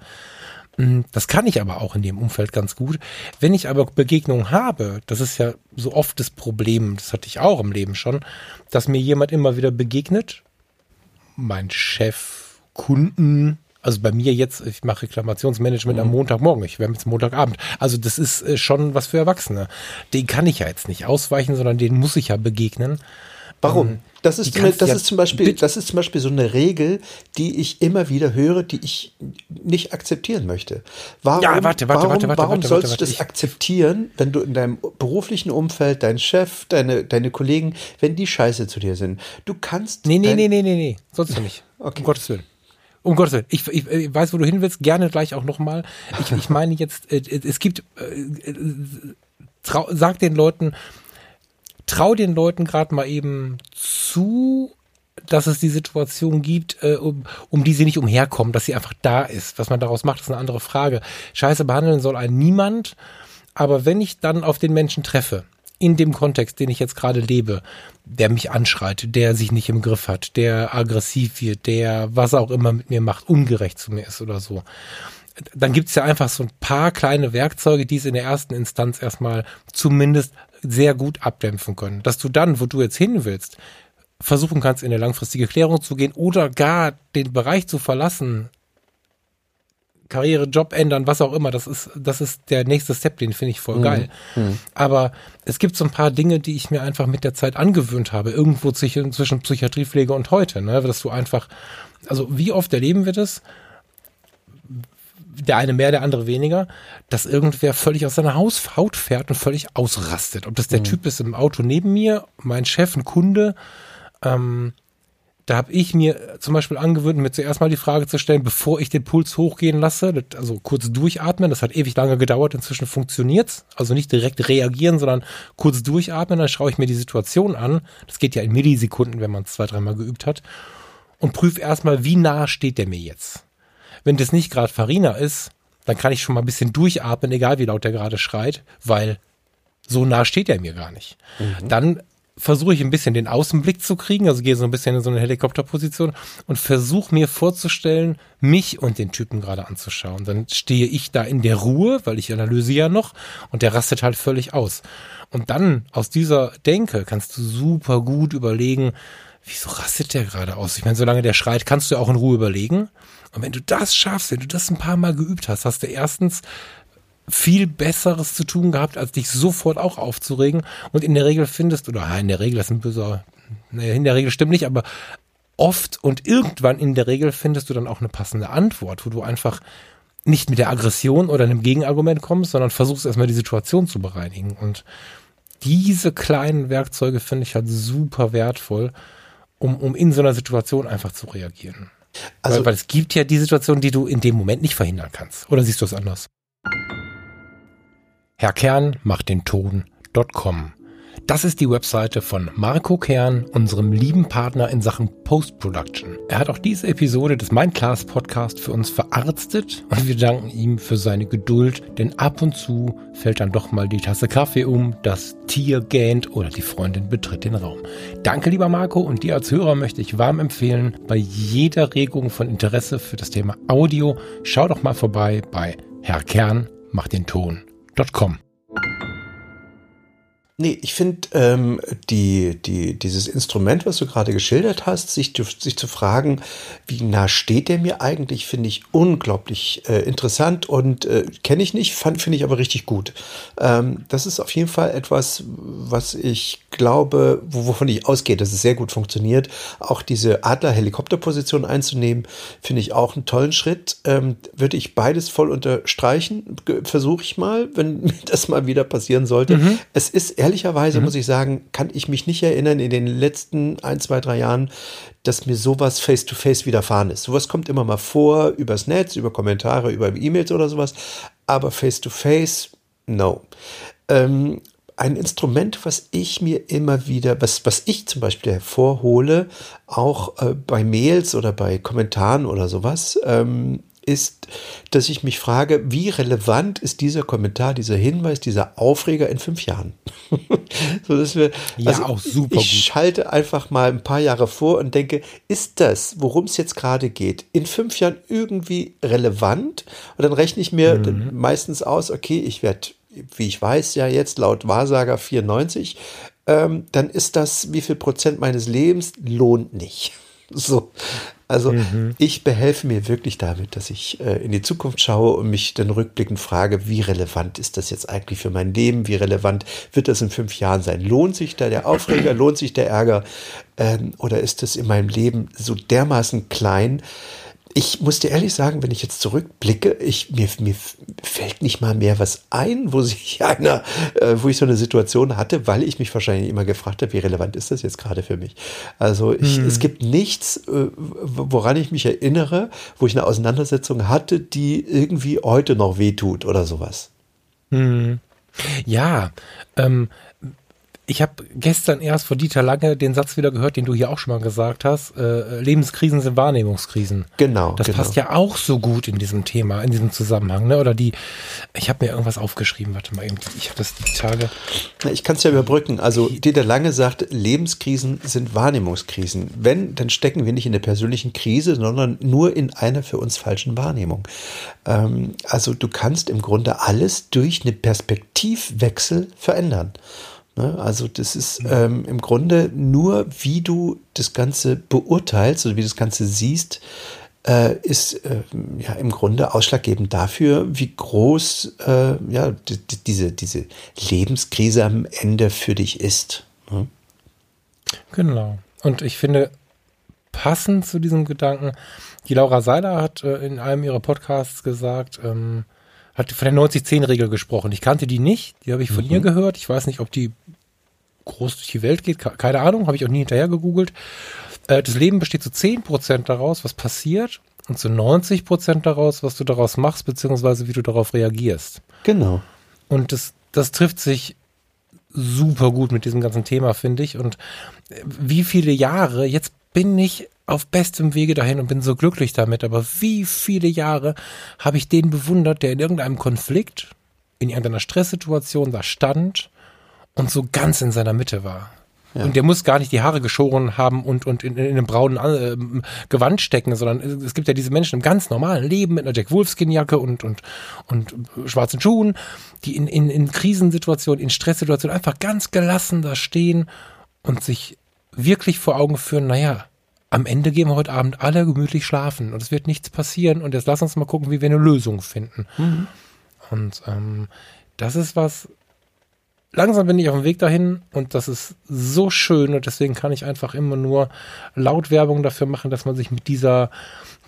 Hm, das kann ich aber auch in dem Umfeld ganz gut. Wenn ich aber Begegnungen habe, das ist ja so oft das Problem, das hatte ich auch im Leben schon, dass mir jemand immer wieder begegnet, mein Chef, Kunden, also bei mir jetzt, ich mache Reklamationsmanagement mhm. am Montagmorgen, ich werde jetzt Montagabend. Also das ist äh, schon was für Erwachsene. Den kann ich ja jetzt nicht ausweichen, sondern den muss ich ja begegnen. Warum? Ähm, das ist, das, ja ist zum Beispiel, das ist zum Beispiel so eine Regel, die ich immer wieder höre, die ich nicht akzeptieren möchte. Warum, ja, warte, warte, warum, warte, warte, warum warte, sollst du das akzeptieren, wenn du in deinem beruflichen Umfeld, dein Chef, deine, deine Kollegen, wenn die scheiße zu dir sind? Du kannst. Nee, nee, nee, nee, nee, nee, sonst nicht. <laughs> Okay. Um Gottes Willen. Um Gottes Willen, ich, ich, ich weiß, wo du hin willst, gerne gleich auch nochmal. Ich, ich meine jetzt, äh, es gibt, äh, trau, sag den Leuten, trau den Leuten gerade mal eben zu, dass es die Situation gibt, äh, um, um die sie nicht umherkommen, dass sie einfach da ist. Was man daraus macht, ist eine andere Frage. Scheiße behandeln soll ein niemand, aber wenn ich dann auf den Menschen treffe, in dem Kontext, den ich jetzt gerade lebe, der mich anschreit, der sich nicht im Griff hat, der aggressiv wird, der was auch immer mit mir macht, ungerecht zu mir ist oder so. Dann gibt's ja einfach so ein paar kleine Werkzeuge, die es in der ersten Instanz erstmal zumindest sehr gut abdämpfen können. Dass du dann, wo du jetzt hin willst, versuchen kannst, in eine langfristige Klärung zu gehen oder gar den Bereich zu verlassen, Karriere, Job ändern, was auch immer, das ist, das ist der nächste Step, den finde ich voll mhm. geil. Mhm. Aber es gibt so ein paar Dinge, die ich mir einfach mit der Zeit angewöhnt habe, irgendwo zwischen, zwischen Psychiatriepflege und heute, ne, dass du einfach, also wie oft erleben wir das? Der eine mehr, der andere weniger, dass irgendwer völlig aus seiner Haut fährt und völlig ausrastet. Ob das der mhm. Typ ist im Auto neben mir, mein Chef, ein Kunde, ähm, da habe ich mir zum Beispiel angewöhnt, mir zuerst mal die Frage zu stellen, bevor ich den Puls hochgehen lasse, also kurz durchatmen, das hat ewig lange gedauert, inzwischen funktioniert's. Also nicht direkt reagieren, sondern kurz durchatmen, dann schaue ich mir die Situation an. Das geht ja in Millisekunden, wenn man es zwei, dreimal geübt hat. Und prüfe erstmal, wie nah steht der mir jetzt. Wenn das nicht gerade Farina ist, dann kann ich schon mal ein bisschen durchatmen, egal wie laut der gerade schreit, weil so nah steht er mir gar nicht. Mhm. Dann versuche ich ein bisschen den Außenblick zu kriegen, also gehe so ein bisschen in so eine Helikopterposition und versuche mir vorzustellen, mich und den Typen gerade anzuschauen. Dann stehe ich da in der Ruhe, weil ich analysiere ja noch und der rastet halt völlig aus. Und dann aus dieser Denke kannst du super gut überlegen, wieso rastet der gerade aus? Ich meine, solange der schreit, kannst du auch in Ruhe überlegen. Und wenn du das schaffst, wenn du das ein paar Mal geübt hast, hast du erstens viel Besseres zu tun gehabt, als dich sofort auch aufzuregen. Und in der Regel findest du, oder in der Regel, das ist ein böser, naja, in der Regel stimmt nicht, aber oft und irgendwann in der Regel findest du dann auch eine passende Antwort, wo du einfach nicht mit der Aggression oder einem Gegenargument kommst, sondern versuchst erstmal die Situation zu bereinigen. Und diese kleinen Werkzeuge finde ich halt super wertvoll, um, um in so einer Situation einfach zu reagieren. Also, weil, weil es gibt ja die Situation, die du in dem Moment nicht verhindern kannst. Oder siehst du es anders? Herr Kern macht den Ton.com. Das ist die Webseite von Marco Kern, unserem lieben Partner in Sachen Post-Production. Er hat auch diese Episode des Mindclass Podcast für uns verarztet und wir danken ihm für seine Geduld, denn ab und zu fällt dann doch mal die Tasse Kaffee um, das Tier gähnt oder die Freundin betritt den Raum. Danke, lieber Marco, und dir als Hörer möchte ich warm empfehlen, bei jeder Regung von Interesse für das Thema Audio, schau doch mal vorbei bei Herr Kern macht den Ton www.ecom. Nee, ich finde ähm, die, die, dieses Instrument, was du gerade geschildert hast, sich, sich zu fragen, wie nah steht der mir eigentlich, finde ich unglaublich äh, interessant und äh, kenne ich nicht, finde ich aber richtig gut. Ähm, das ist auf jeden Fall etwas, was ich glaube, wovon ich ausgehe, dass es sehr gut funktioniert. Auch diese Adler-Helikopterposition einzunehmen, finde ich auch einen tollen Schritt. Ähm, würde ich beides voll unterstreichen, versuche ich mal, wenn <laughs> mir das mal wieder passieren sollte. Mhm. Es ist ehrlich ehrlicherweise mhm. muss ich sagen, kann ich mich nicht erinnern in den letzten ein, zwei, drei Jahren, dass mir sowas face-to-face -face widerfahren ist. Sowas kommt immer mal vor, übers Netz, über Kommentare, über E-Mails oder sowas, aber face-to-face, -face, no. Ähm, ein Instrument, was ich mir immer wieder, was, was ich zum Beispiel hervorhole, auch äh, bei Mails oder bei Kommentaren oder sowas, ähm, ist, dass ich mich frage, wie relevant ist dieser Kommentar, dieser Hinweis, dieser Aufreger in fünf Jahren? <laughs> so dass wir, ja, also auch super. Ich gut. schalte einfach mal ein paar Jahre vor und denke, ist das, worum es jetzt gerade geht, in fünf Jahren irgendwie relevant? Und dann rechne ich mir mhm. meistens aus, okay, ich werde, wie ich weiß, ja jetzt laut Wahrsager 94, ähm, dann ist das, wie viel Prozent meines Lebens lohnt nicht. <laughs> So. Also mhm. ich behelfe mir wirklich damit, dass ich äh, in die Zukunft schaue und mich dann rückblickend frage, wie relevant ist das jetzt eigentlich für mein Leben? Wie relevant wird das in fünf Jahren sein? Lohnt sich da der Aufreger? Lohnt sich der Ärger? Ähm, oder ist das in meinem Leben so dermaßen klein, ich muss dir ehrlich sagen, wenn ich jetzt zurückblicke, ich, mir, mir fällt nicht mal mehr was ein, wo sich <laughs> einer, äh, wo ich so eine Situation hatte, weil ich mich wahrscheinlich immer gefragt habe, wie relevant ist das jetzt gerade für mich? Also ich, hm. es gibt nichts, äh, woran ich mich erinnere, wo ich eine Auseinandersetzung hatte, die irgendwie heute noch wehtut oder sowas. Hm. Ja, ähm, ich habe gestern erst von Dieter Lange den Satz wieder gehört, den du hier auch schon mal gesagt hast. Äh, Lebenskrisen sind Wahrnehmungskrisen. Genau. Das genau. passt ja auch so gut in diesem Thema, in diesem Zusammenhang. Ne? Oder die, ich habe mir irgendwas aufgeschrieben, warte mal, ich habe das die Tage. Na, ich kann es ja überbrücken. Also Dieter Lange sagt, Lebenskrisen sind Wahrnehmungskrisen. Wenn, dann stecken wir nicht in der persönlichen Krise, sondern nur in einer für uns falschen Wahrnehmung. Ähm, also du kannst im Grunde alles durch eine Perspektivwechsel verändern. Ne? Also das ist ähm, im Grunde nur, wie du das Ganze beurteilst oder wie du das Ganze siehst, äh, ist äh, ja im Grunde ausschlaggebend dafür, wie groß äh, ja, diese, diese Lebenskrise am Ende für dich ist. Ne? Genau. Und ich finde, passend zu diesem Gedanken, die Laura Seiler hat äh, in einem ihrer Podcasts gesagt, ähm, hat von der 90-10-Regel gesprochen. Ich kannte die nicht, die habe ich von mhm. ihr gehört. Ich weiß nicht, ob die groß durch die Welt geht, keine Ahnung, habe ich auch nie hinterher gegoogelt. Äh, das Leben besteht zu 10% daraus, was passiert und zu 90% daraus, was du daraus machst, beziehungsweise wie du darauf reagierst. Genau. Und das, das trifft sich super gut mit diesem ganzen Thema, finde ich. Und äh, wie viele Jahre, jetzt bin ich auf bestem Wege dahin und bin so glücklich damit. Aber wie viele Jahre habe ich den bewundert, der in irgendeinem Konflikt, in irgendeiner Stresssituation da stand und so ganz in seiner Mitte war. Ja. Und der muss gar nicht die Haare geschoren haben und, und in, in einem braunen äh, Gewand stecken, sondern es gibt ja diese Menschen im ganz normalen Leben mit einer Jack Wolfskin-Jacke und, und, und schwarzen Schuhen, die in, in, in Krisensituationen, in Stresssituationen einfach ganz gelassen da stehen und sich wirklich vor Augen führen, naja, am Ende gehen wir heute Abend alle gemütlich schlafen und es wird nichts passieren und jetzt lass uns mal gucken, wie wir eine Lösung finden. Mhm. Und ähm, das ist was, langsam bin ich auf dem Weg dahin und das ist so schön und deswegen kann ich einfach immer nur laut Werbung dafür machen, dass man sich mit dieser,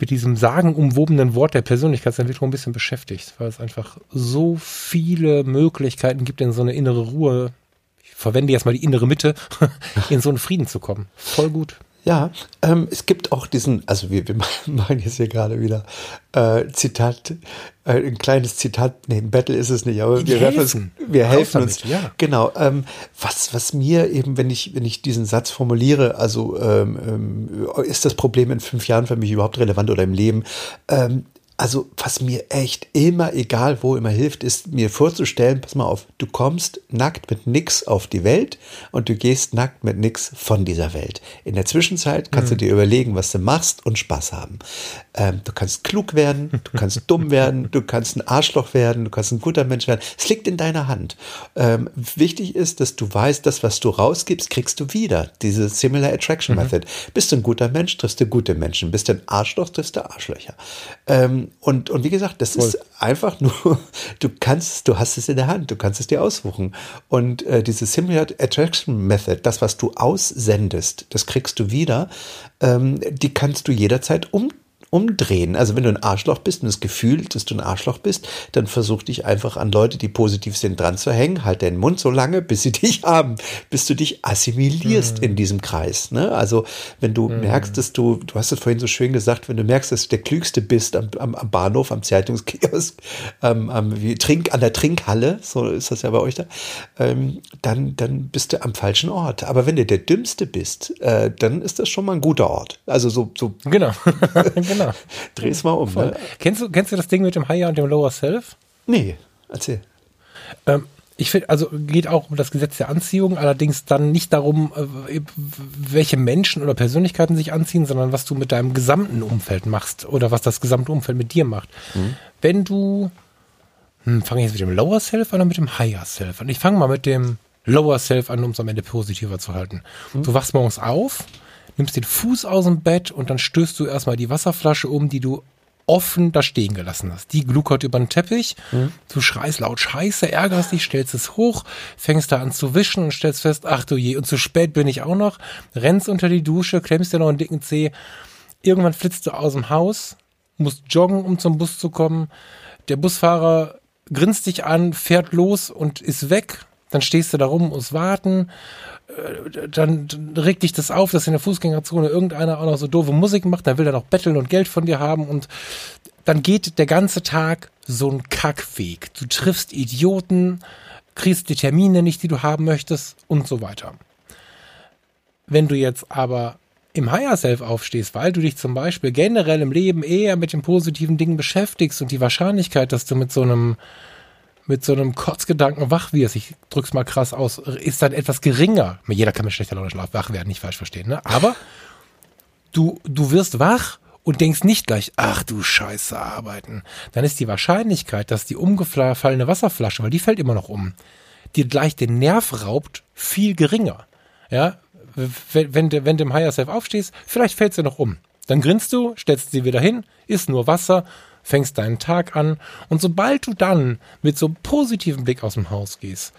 mit diesem sagenumwobenen Wort der Persönlichkeitsentwicklung ein bisschen beschäftigt, weil es einfach so viele Möglichkeiten gibt, in so eine innere Ruhe, ich verwende jetzt mal die innere Mitte, <laughs> in so einen Frieden zu kommen. Voll gut. Ja, ähm, es gibt auch diesen, also wir, wir <laughs> machen jetzt hier gerade wieder äh, Zitat, äh, ein kleines Zitat, nee, ein Battle ist es nicht, aber wir helfen, uns, wir helfen uns. Ja. Genau. Ähm, was, was mir eben, wenn ich, wenn ich diesen Satz formuliere, also ähm, ähm, ist das Problem in fünf Jahren für mich überhaupt relevant oder im Leben? Ähm, also was mir echt immer, egal wo, immer hilft, ist mir vorzustellen, pass mal auf, du kommst nackt mit nix auf die Welt und du gehst nackt mit nix von dieser Welt. In der Zwischenzeit kannst mhm. du dir überlegen, was du machst und Spaß haben. Ähm, du kannst klug werden, du kannst <laughs> dumm werden, du kannst ein Arschloch werden, du kannst ein guter Mensch werden. Es liegt in deiner Hand. Ähm, wichtig ist, dass du weißt, das, was du rausgibst, kriegst du wieder. Diese Similar Attraction mhm. Method. Bist du ein guter Mensch, triffst du gute Menschen. Bist du ein Arschloch, triffst du Arschlöcher. Ähm, und, und wie gesagt, das Voll. ist einfach nur, <laughs> du kannst, du hast es in der Hand, du kannst es dir aussuchen. Und äh, diese Similar Attraction Method, das, was du aussendest, das kriegst du wieder, ähm, die kannst du jederzeit um umdrehen. Also wenn du ein Arschloch bist und das Gefühl, dass du ein Arschloch bist, dann versuch dich einfach an Leute, die positiv sind, dran zu hängen. Halt deinen Mund so lange, bis sie <laughs> dich haben, bis du dich assimilierst mhm. in diesem Kreis. Ne? Also wenn du mhm. merkst, dass du, du hast es vorhin so schön gesagt, wenn du merkst, dass du der Klügste bist am, am, am Bahnhof, am Zeitungskiosk, <laughs> ähm, am, wie, Trink, an der Trinkhalle, so ist das ja bei euch da, ähm, dann, dann bist du am falschen Ort. Aber wenn du der Dümmste bist, äh, dann ist das schon mal ein guter Ort. Also so, so genau. <laughs> genau. Genau. <laughs> Dreh es mal um. Ne? Kennst, du, kennst du das Ding mit dem Higher und dem Lower Self? Nee, erzähl. Ähm, ich finde, also geht auch um das Gesetz der Anziehung, allerdings dann nicht darum, äh, welche Menschen oder Persönlichkeiten sich anziehen, sondern was du mit deinem gesamten Umfeld machst oder was das gesamte Umfeld mit dir macht. Mhm. Wenn du, hm, fange ich jetzt mit dem Lower Self an oder mit dem Higher Self an? Ich fange mal mit dem Lower Self an, um es am Ende positiver zu halten. Mhm. Du wachst morgens auf nimmst den Fuß aus dem Bett und dann stößt du erstmal die Wasserflasche um, die du offen da stehen gelassen hast. Die gluckert über den Teppich, mhm. du schreist laut Scheiße, ärgerst dich, stellst es hoch, fängst da an zu wischen und stellst fest, ach du je, und zu spät bin ich auch noch, rennst unter die Dusche, klemmst dir noch einen dicken Zeh, irgendwann flitzt du aus dem Haus, musst joggen, um zum Bus zu kommen, der Busfahrer grinst dich an, fährt los und ist weg, dann stehst du da rum, musst warten, äh, dann regt dich das auf, dass in der Fußgängerzone irgendeiner auch noch so doofe Musik macht, dann will er noch betteln und Geld von dir haben und dann geht der ganze Tag so ein Kackweg. Du triffst Idioten, kriegst die Termine nicht, die du haben möchtest und so weiter. Wenn du jetzt aber im Higher Self aufstehst, weil du dich zum Beispiel generell im Leben eher mit den positiven Dingen beschäftigst und die Wahrscheinlichkeit, dass du mit so einem mit so einem Kurzgedanken wach wirst, ich drück's mal krass aus, ist dann etwas geringer. Jeder kann mit schlechter Laune schlafen, wach werden, nicht falsch verstehen, ne? Aber du, du wirst wach und denkst nicht gleich, ach du Scheiße, arbeiten. Dann ist die Wahrscheinlichkeit, dass die umgefallene Wasserflasche, weil die fällt immer noch um, dir gleich den Nerv raubt, viel geringer. Ja, wenn, wenn, wenn du im Higher Self aufstehst, vielleicht fällt sie noch um. Dann grinst du, stellst sie wieder hin, ist nur Wasser fängst deinen Tag an und sobald du dann mit so einem positiven Blick aus dem Haus gehst,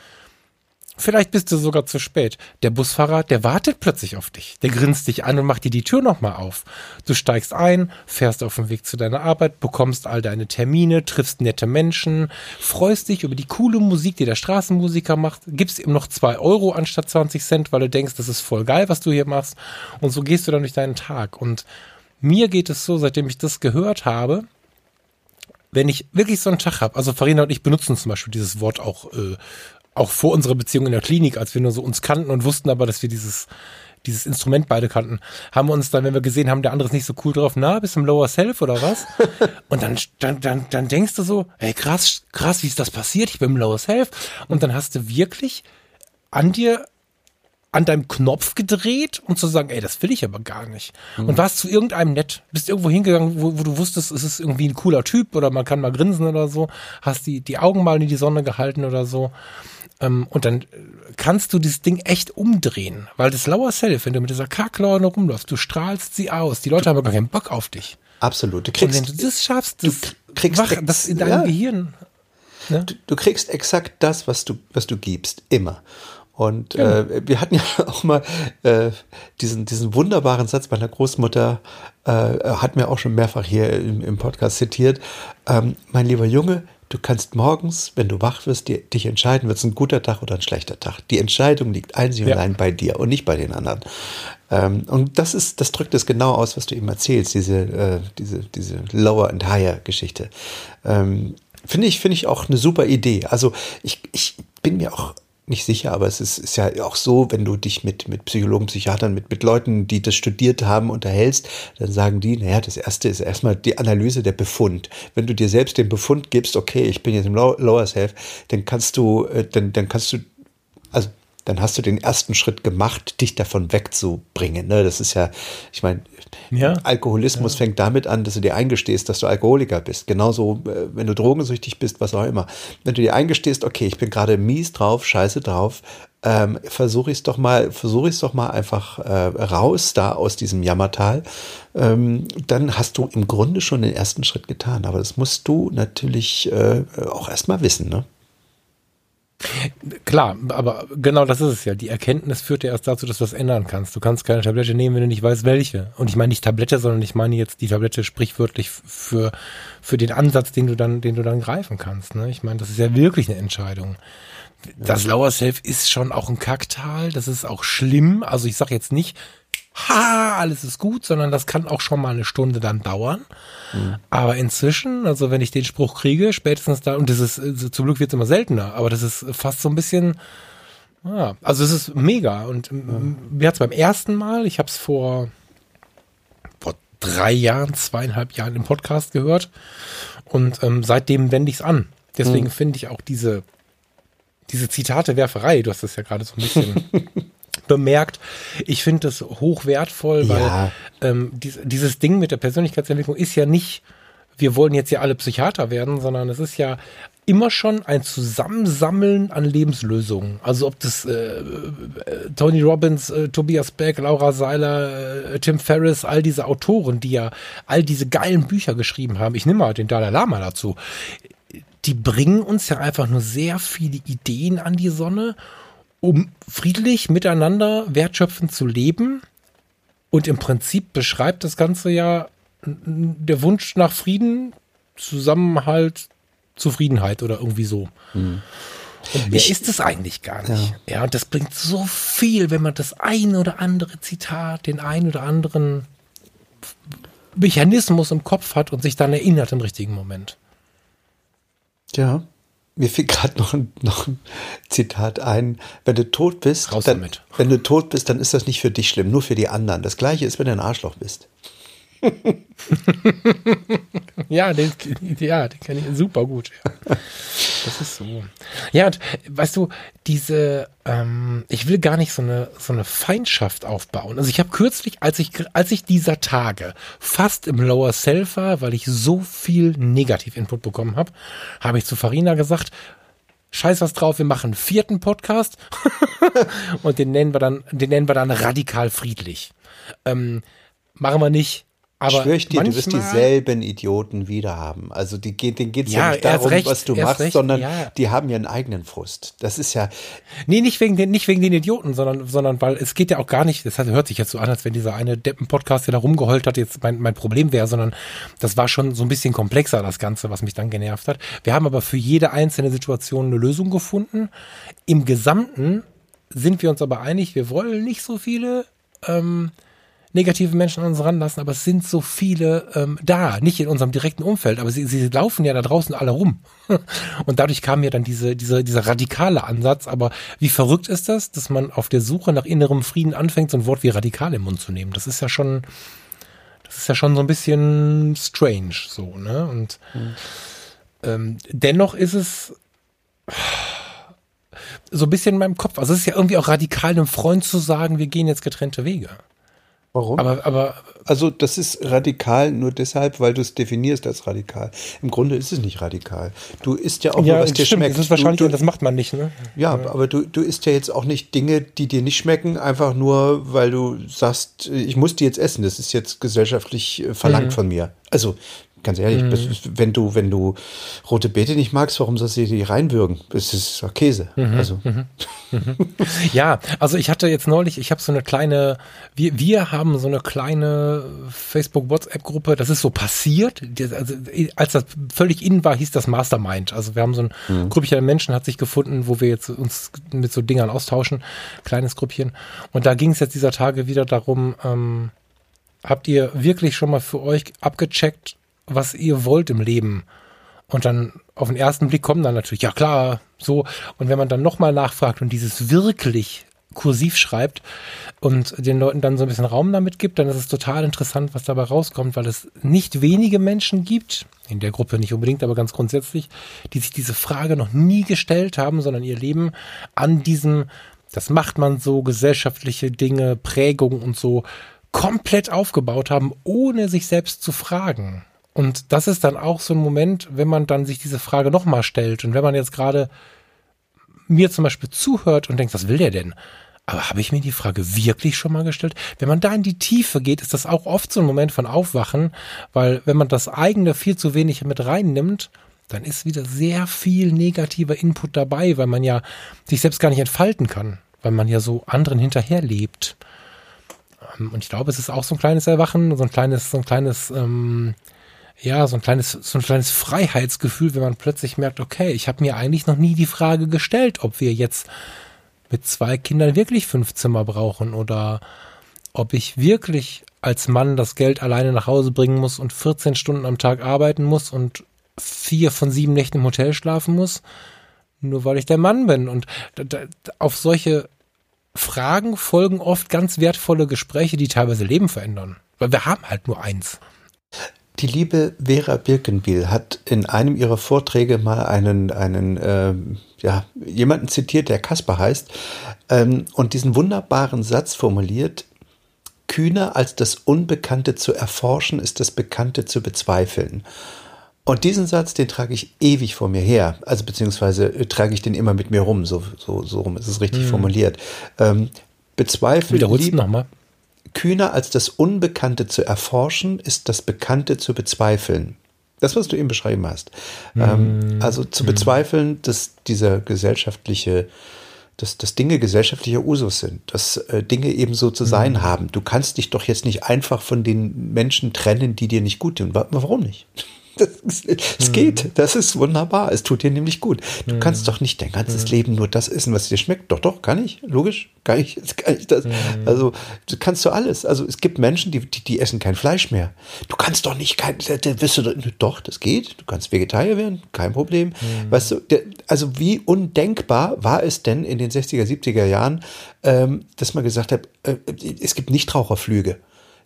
Vielleicht bist du sogar zu spät. Der Busfahrer, der wartet plötzlich auf dich. Der grinst dich an und macht dir die Tür nochmal auf. Du steigst ein, fährst auf dem Weg zu deiner Arbeit, bekommst all deine Termine, triffst nette Menschen, freust dich über die coole Musik, die der Straßenmusiker macht, gibst ihm noch zwei Euro anstatt 20 Cent, weil du denkst, das ist voll geil, was du hier machst. Und so gehst du dann durch deinen Tag. Und mir geht es so, seitdem ich das gehört habe, wenn ich wirklich so einen Tag habe, also Farina und ich benutzen zum Beispiel dieses Wort auch, äh, auch vor unserer Beziehung in der Klinik, als wir nur so uns kannten und wussten aber, dass wir dieses, dieses Instrument beide kannten, haben wir uns dann, wenn wir gesehen haben, der andere ist nicht so cool drauf, na, bist du im Lower Self oder was? <laughs> und dann, dann, dann, dann denkst du so, hey, krass, krass, wie ist das passiert? Ich bin im Lower Self. Und dann hast du wirklich an dir an deinem Knopf gedreht, um zu sagen, ey, das will ich aber gar nicht. Mhm. Und warst zu irgendeinem nett, bist irgendwo hingegangen, wo, wo, du wusstest, es ist irgendwie ein cooler Typ oder man kann mal grinsen oder so, hast die, die Augen mal in die Sonne gehalten oder so. Ähm, und dann kannst du dieses Ding echt umdrehen, weil das Lower Self, wenn du mit dieser Kacklaune rumläufst, du strahlst sie aus. Die Leute haben aber gar keinen Bock auf dich. Absolut. Du kriegst, und wenn du das schaffst, das, du kriegst wach, das in deinem ja. Gehirn. Ne? Du, du kriegst exakt das, was du, was du gibst, immer. Und ja. äh, wir hatten <laughs> ja auch mal äh, diesen, diesen wunderbaren Satz meiner Großmutter, äh, hat mir auch schon mehrfach hier im, im Podcast zitiert. Ähm, mein lieber Junge, du kannst morgens, wenn du wach wirst, dir, dich entscheiden, wird es ein guter Tag oder ein schlechter Tag. Die Entscheidung liegt einzig und ja. allein bei dir und nicht bei den anderen. Ähm, und das ist, das drückt es genau aus, was du eben erzählst, diese, äh, diese, diese Lower and Higher Geschichte. Ähm, Finde ich, finde ich auch eine super Idee. Also ich, ich bin mir auch nicht sicher, aber es ist, ist ja auch so, wenn du dich mit, mit Psychologen, Psychiatern, mit, mit Leuten, die das studiert haben, unterhältst, dann sagen die, naja, das erste ist erstmal die Analyse der Befund. Wenn du dir selbst den Befund gibst, okay, ich bin jetzt im Lower Self, dann kannst du, äh, dann, dann kannst du, also dann hast du den ersten Schritt gemacht, dich davon wegzubringen. Ne? Das ist ja, ich meine, ja. Alkoholismus ja. fängt damit an, dass du dir eingestehst, dass du Alkoholiker bist. Genauso, äh, wenn du drogensüchtig bist, was auch immer. Wenn du dir eingestehst, okay, ich bin gerade mies drauf, scheiße drauf, ähm, versuche ich es doch mal, versuche ich es doch mal einfach äh, raus da aus diesem Jammertal, ähm, dann hast du im Grunde schon den ersten Schritt getan. Aber das musst du natürlich äh, auch erstmal wissen, ne? Klar, aber genau das ist es ja. Die Erkenntnis führt ja erst dazu, dass du das ändern kannst. Du kannst keine Tablette nehmen, wenn du nicht weißt, welche. Und ich meine nicht Tablette, sondern ich meine jetzt die Tablette sprichwörtlich für, für den Ansatz, den du dann, den du dann greifen kannst. Ne? Ich meine, das ist ja wirklich eine Entscheidung. Das Lower Self ist schon auch ein Kacktal. Das ist auch schlimm. Also ich sage jetzt nicht, ha, alles ist gut, sondern das kann auch schon mal eine Stunde dann dauern. Mhm. Aber inzwischen, also wenn ich den Spruch kriege, spätestens da, und das ist, äh, zum Glück wird es immer seltener, aber das ist fast so ein bisschen, ja, also es ist mega. Und mhm. mir hat es beim ersten Mal, ich habe es vor, vor drei Jahren, zweieinhalb Jahren im Podcast gehört und ähm, seitdem wende ich es an. Deswegen mhm. finde ich auch diese, diese Zitate-Werferei, du hast das ja gerade so ein bisschen <laughs> bemerkt. Ich finde das hochwertvoll, weil ja. ähm, dies, dieses Ding mit der Persönlichkeitsentwicklung ist ja nicht, wir wollen jetzt ja alle Psychiater werden, sondern es ist ja immer schon ein Zusammensammeln an Lebenslösungen. Also ob das äh, äh, Tony Robbins, äh, Tobias Beck, Laura Seiler, äh, Tim Ferriss, all diese Autoren, die ja all diese geilen Bücher geschrieben haben. Ich nehme mal den Dalai Lama dazu. Die bringen uns ja einfach nur sehr viele Ideen an die Sonne um friedlich miteinander wertschöpfend zu leben. Und im Prinzip beschreibt das Ganze ja der Wunsch nach Frieden, Zusammenhalt, Zufriedenheit oder irgendwie so. Mhm. Und mehr ich, ist es eigentlich gar nicht. Ja. ja, und das bringt so viel, wenn man das ein oder andere Zitat, den ein oder anderen Mechanismus im Kopf hat und sich dann erinnert im richtigen Moment. Ja, mir fiel gerade noch, ein, noch ein Zitat ein. Wenn du tot bist, dann, wenn du tot bist, dann ist das nicht für dich schlimm, nur für die anderen. Das gleiche ist, wenn du ein Arschloch bist. <laughs> ja, den, ja, den kenne ich super gut. Ja. Das ist so. Ja, und weißt du, diese, ähm, ich will gar nicht so eine, so eine Feindschaft aufbauen. Also ich habe kürzlich, als ich, als ich dieser Tage fast im Lower Self war, weil ich so viel Negativ-Input bekommen habe, habe ich zu Farina gesagt, scheiß was drauf, wir machen einen vierten Podcast <laughs> und den nennen wir dann, den nennen wir dann radikal friedlich. Ähm, machen wir nicht aber Schwör ich dir, manchmal, du wirst dieselben Idioten wieder haben. Also die, denen geht es ja, ja, nicht darum, recht, was du machst, recht, sondern ja. die haben ja einen eigenen Frust. Das ist ja. Nee, nicht wegen den, nicht wegen den Idioten, sondern, sondern weil es geht ja auch gar nicht, das hört sich jetzt so an, als wenn dieser eine Deppen-Podcast, der da rumgeheult hat, jetzt mein, mein Problem wäre, sondern das war schon so ein bisschen komplexer, das Ganze, was mich dann genervt hat. Wir haben aber für jede einzelne Situation eine Lösung gefunden. Im Gesamten sind wir uns aber einig, wir wollen nicht so viele ähm, negative Menschen an uns ranlassen, aber es sind so viele ähm, da, nicht in unserem direkten Umfeld, aber sie, sie laufen ja da draußen alle rum. <laughs> Und dadurch kam mir dann diese, diese, dieser radikale Ansatz. Aber wie verrückt ist das, dass man auf der Suche nach innerem Frieden anfängt, so ein Wort wie radikal im Mund zu nehmen? Das ist ja schon, das ist ja schon so ein bisschen strange, so, ne? Und mhm. ähm, dennoch ist es so ein bisschen in meinem Kopf. Also es ist ja irgendwie auch radikal, einem Freund zu sagen, wir gehen jetzt getrennte Wege. Warum? Aber, aber also das ist radikal nur deshalb, weil du es definierst als radikal. Im Grunde ist es nicht radikal. Du isst ja auch ja, nur, was dir stimmt, schmeckt. Das ist wahrscheinlich, du, du, das macht man nicht, ne? Ja, ja, aber du, du isst ja jetzt auch nicht Dinge, die dir nicht schmecken, einfach nur, weil du sagst, ich muss die jetzt essen. Das ist jetzt gesellschaftlich äh, verlangt mhm. von mir. Also Ganz ehrlich, mhm. wenn du, wenn du rote Beete nicht magst, warum sollst du die reinwürgen? Das ist doch Käse. Mhm. Also. Mhm. mhm. ja, also ich hatte jetzt neulich, ich habe so eine kleine, wir, wir haben so eine kleine Facebook-WhatsApp-Gruppe, das ist so passiert. Also, als das völlig innen war, hieß das Mastermind. Also wir haben so ein mhm. Grüppchen an Menschen hat sich gefunden, wo wir jetzt uns mit so Dingern austauschen, kleines Grüppchen. Und da ging es jetzt dieser Tage wieder darum, ähm, habt ihr wirklich schon mal für euch abgecheckt, was ihr wollt im Leben. Und dann auf den ersten Blick kommen dann natürlich, ja klar, so. Und wenn man dann nochmal nachfragt und dieses wirklich kursiv schreibt und den Leuten dann so ein bisschen Raum damit gibt, dann ist es total interessant, was dabei rauskommt, weil es nicht wenige Menschen gibt, in der Gruppe nicht unbedingt, aber ganz grundsätzlich, die sich diese Frage noch nie gestellt haben, sondern ihr Leben an diesem, das macht man so, gesellschaftliche Dinge, Prägung und so, komplett aufgebaut haben, ohne sich selbst zu fragen. Und das ist dann auch so ein Moment, wenn man dann sich diese Frage nochmal stellt und wenn man jetzt gerade mir zum Beispiel zuhört und denkt, was will der denn? Aber habe ich mir die Frage wirklich schon mal gestellt? Wenn man da in die Tiefe geht, ist das auch oft so ein Moment von Aufwachen, weil wenn man das eigene viel zu wenig mit reinnimmt, dann ist wieder sehr viel negativer Input dabei, weil man ja sich selbst gar nicht entfalten kann, weil man ja so anderen hinterherlebt. Ähm, und ich glaube, es ist auch so ein kleines Erwachen, so ein kleines, so ein kleines ähm, ja, so ein kleines, so ein kleines Freiheitsgefühl, wenn man plötzlich merkt, okay, ich habe mir eigentlich noch nie die Frage gestellt, ob wir jetzt mit zwei Kindern wirklich fünf Zimmer brauchen oder ob ich wirklich als Mann das Geld alleine nach Hause bringen muss und 14 Stunden am Tag arbeiten muss und vier von sieben Nächten im Hotel schlafen muss, nur weil ich der Mann bin. Und auf solche Fragen folgen oft ganz wertvolle Gespräche, die teilweise Leben verändern. Weil wir haben halt nur eins. Die liebe Vera Birkenbiel hat in einem ihrer Vorträge mal einen, einen äh, ja, jemanden zitiert, der Kasper heißt, ähm, und diesen wunderbaren Satz formuliert, kühner als das Unbekannte zu erforschen, ist das Bekannte zu bezweifeln. Und diesen Satz, den trage ich ewig vor mir her. Also beziehungsweise äh, trage ich den immer mit mir rum. So, so, so rum ist es richtig hm. formuliert. Ähm, bezweifle. Wiederholst du nochmal? Kühner als das Unbekannte zu erforschen, ist das Bekannte zu bezweifeln. Das, was du eben beschrieben hast. Mm. also zu mm. bezweifeln, dass dieser gesellschaftliche, dass, dass Dinge gesellschaftlicher Usus sind, dass äh, Dinge eben so zu sein mm. haben. Du kannst dich doch jetzt nicht einfach von den Menschen trennen, die dir nicht gut tun. Warum nicht? <laughs> Das, es mhm. geht, das ist wunderbar. Es tut dir nämlich gut. Du mhm. kannst doch nicht dein ganzes mhm. Leben nur das essen, was dir schmeckt. Doch, doch, kann ich. Logisch, kann ich. Kann ich das. Also, du kannst du alles. Also, es gibt Menschen, die, die, die, essen kein Fleisch mehr. Du kannst doch nicht kein, wirst du, doch, das geht. Du kannst Vegetarier werden, kein Problem. Weißt du, der, also, wie undenkbar war es denn in den 60er, 70er Jahren, ähm, dass man gesagt hat, äh, es gibt Nichtraucherflüge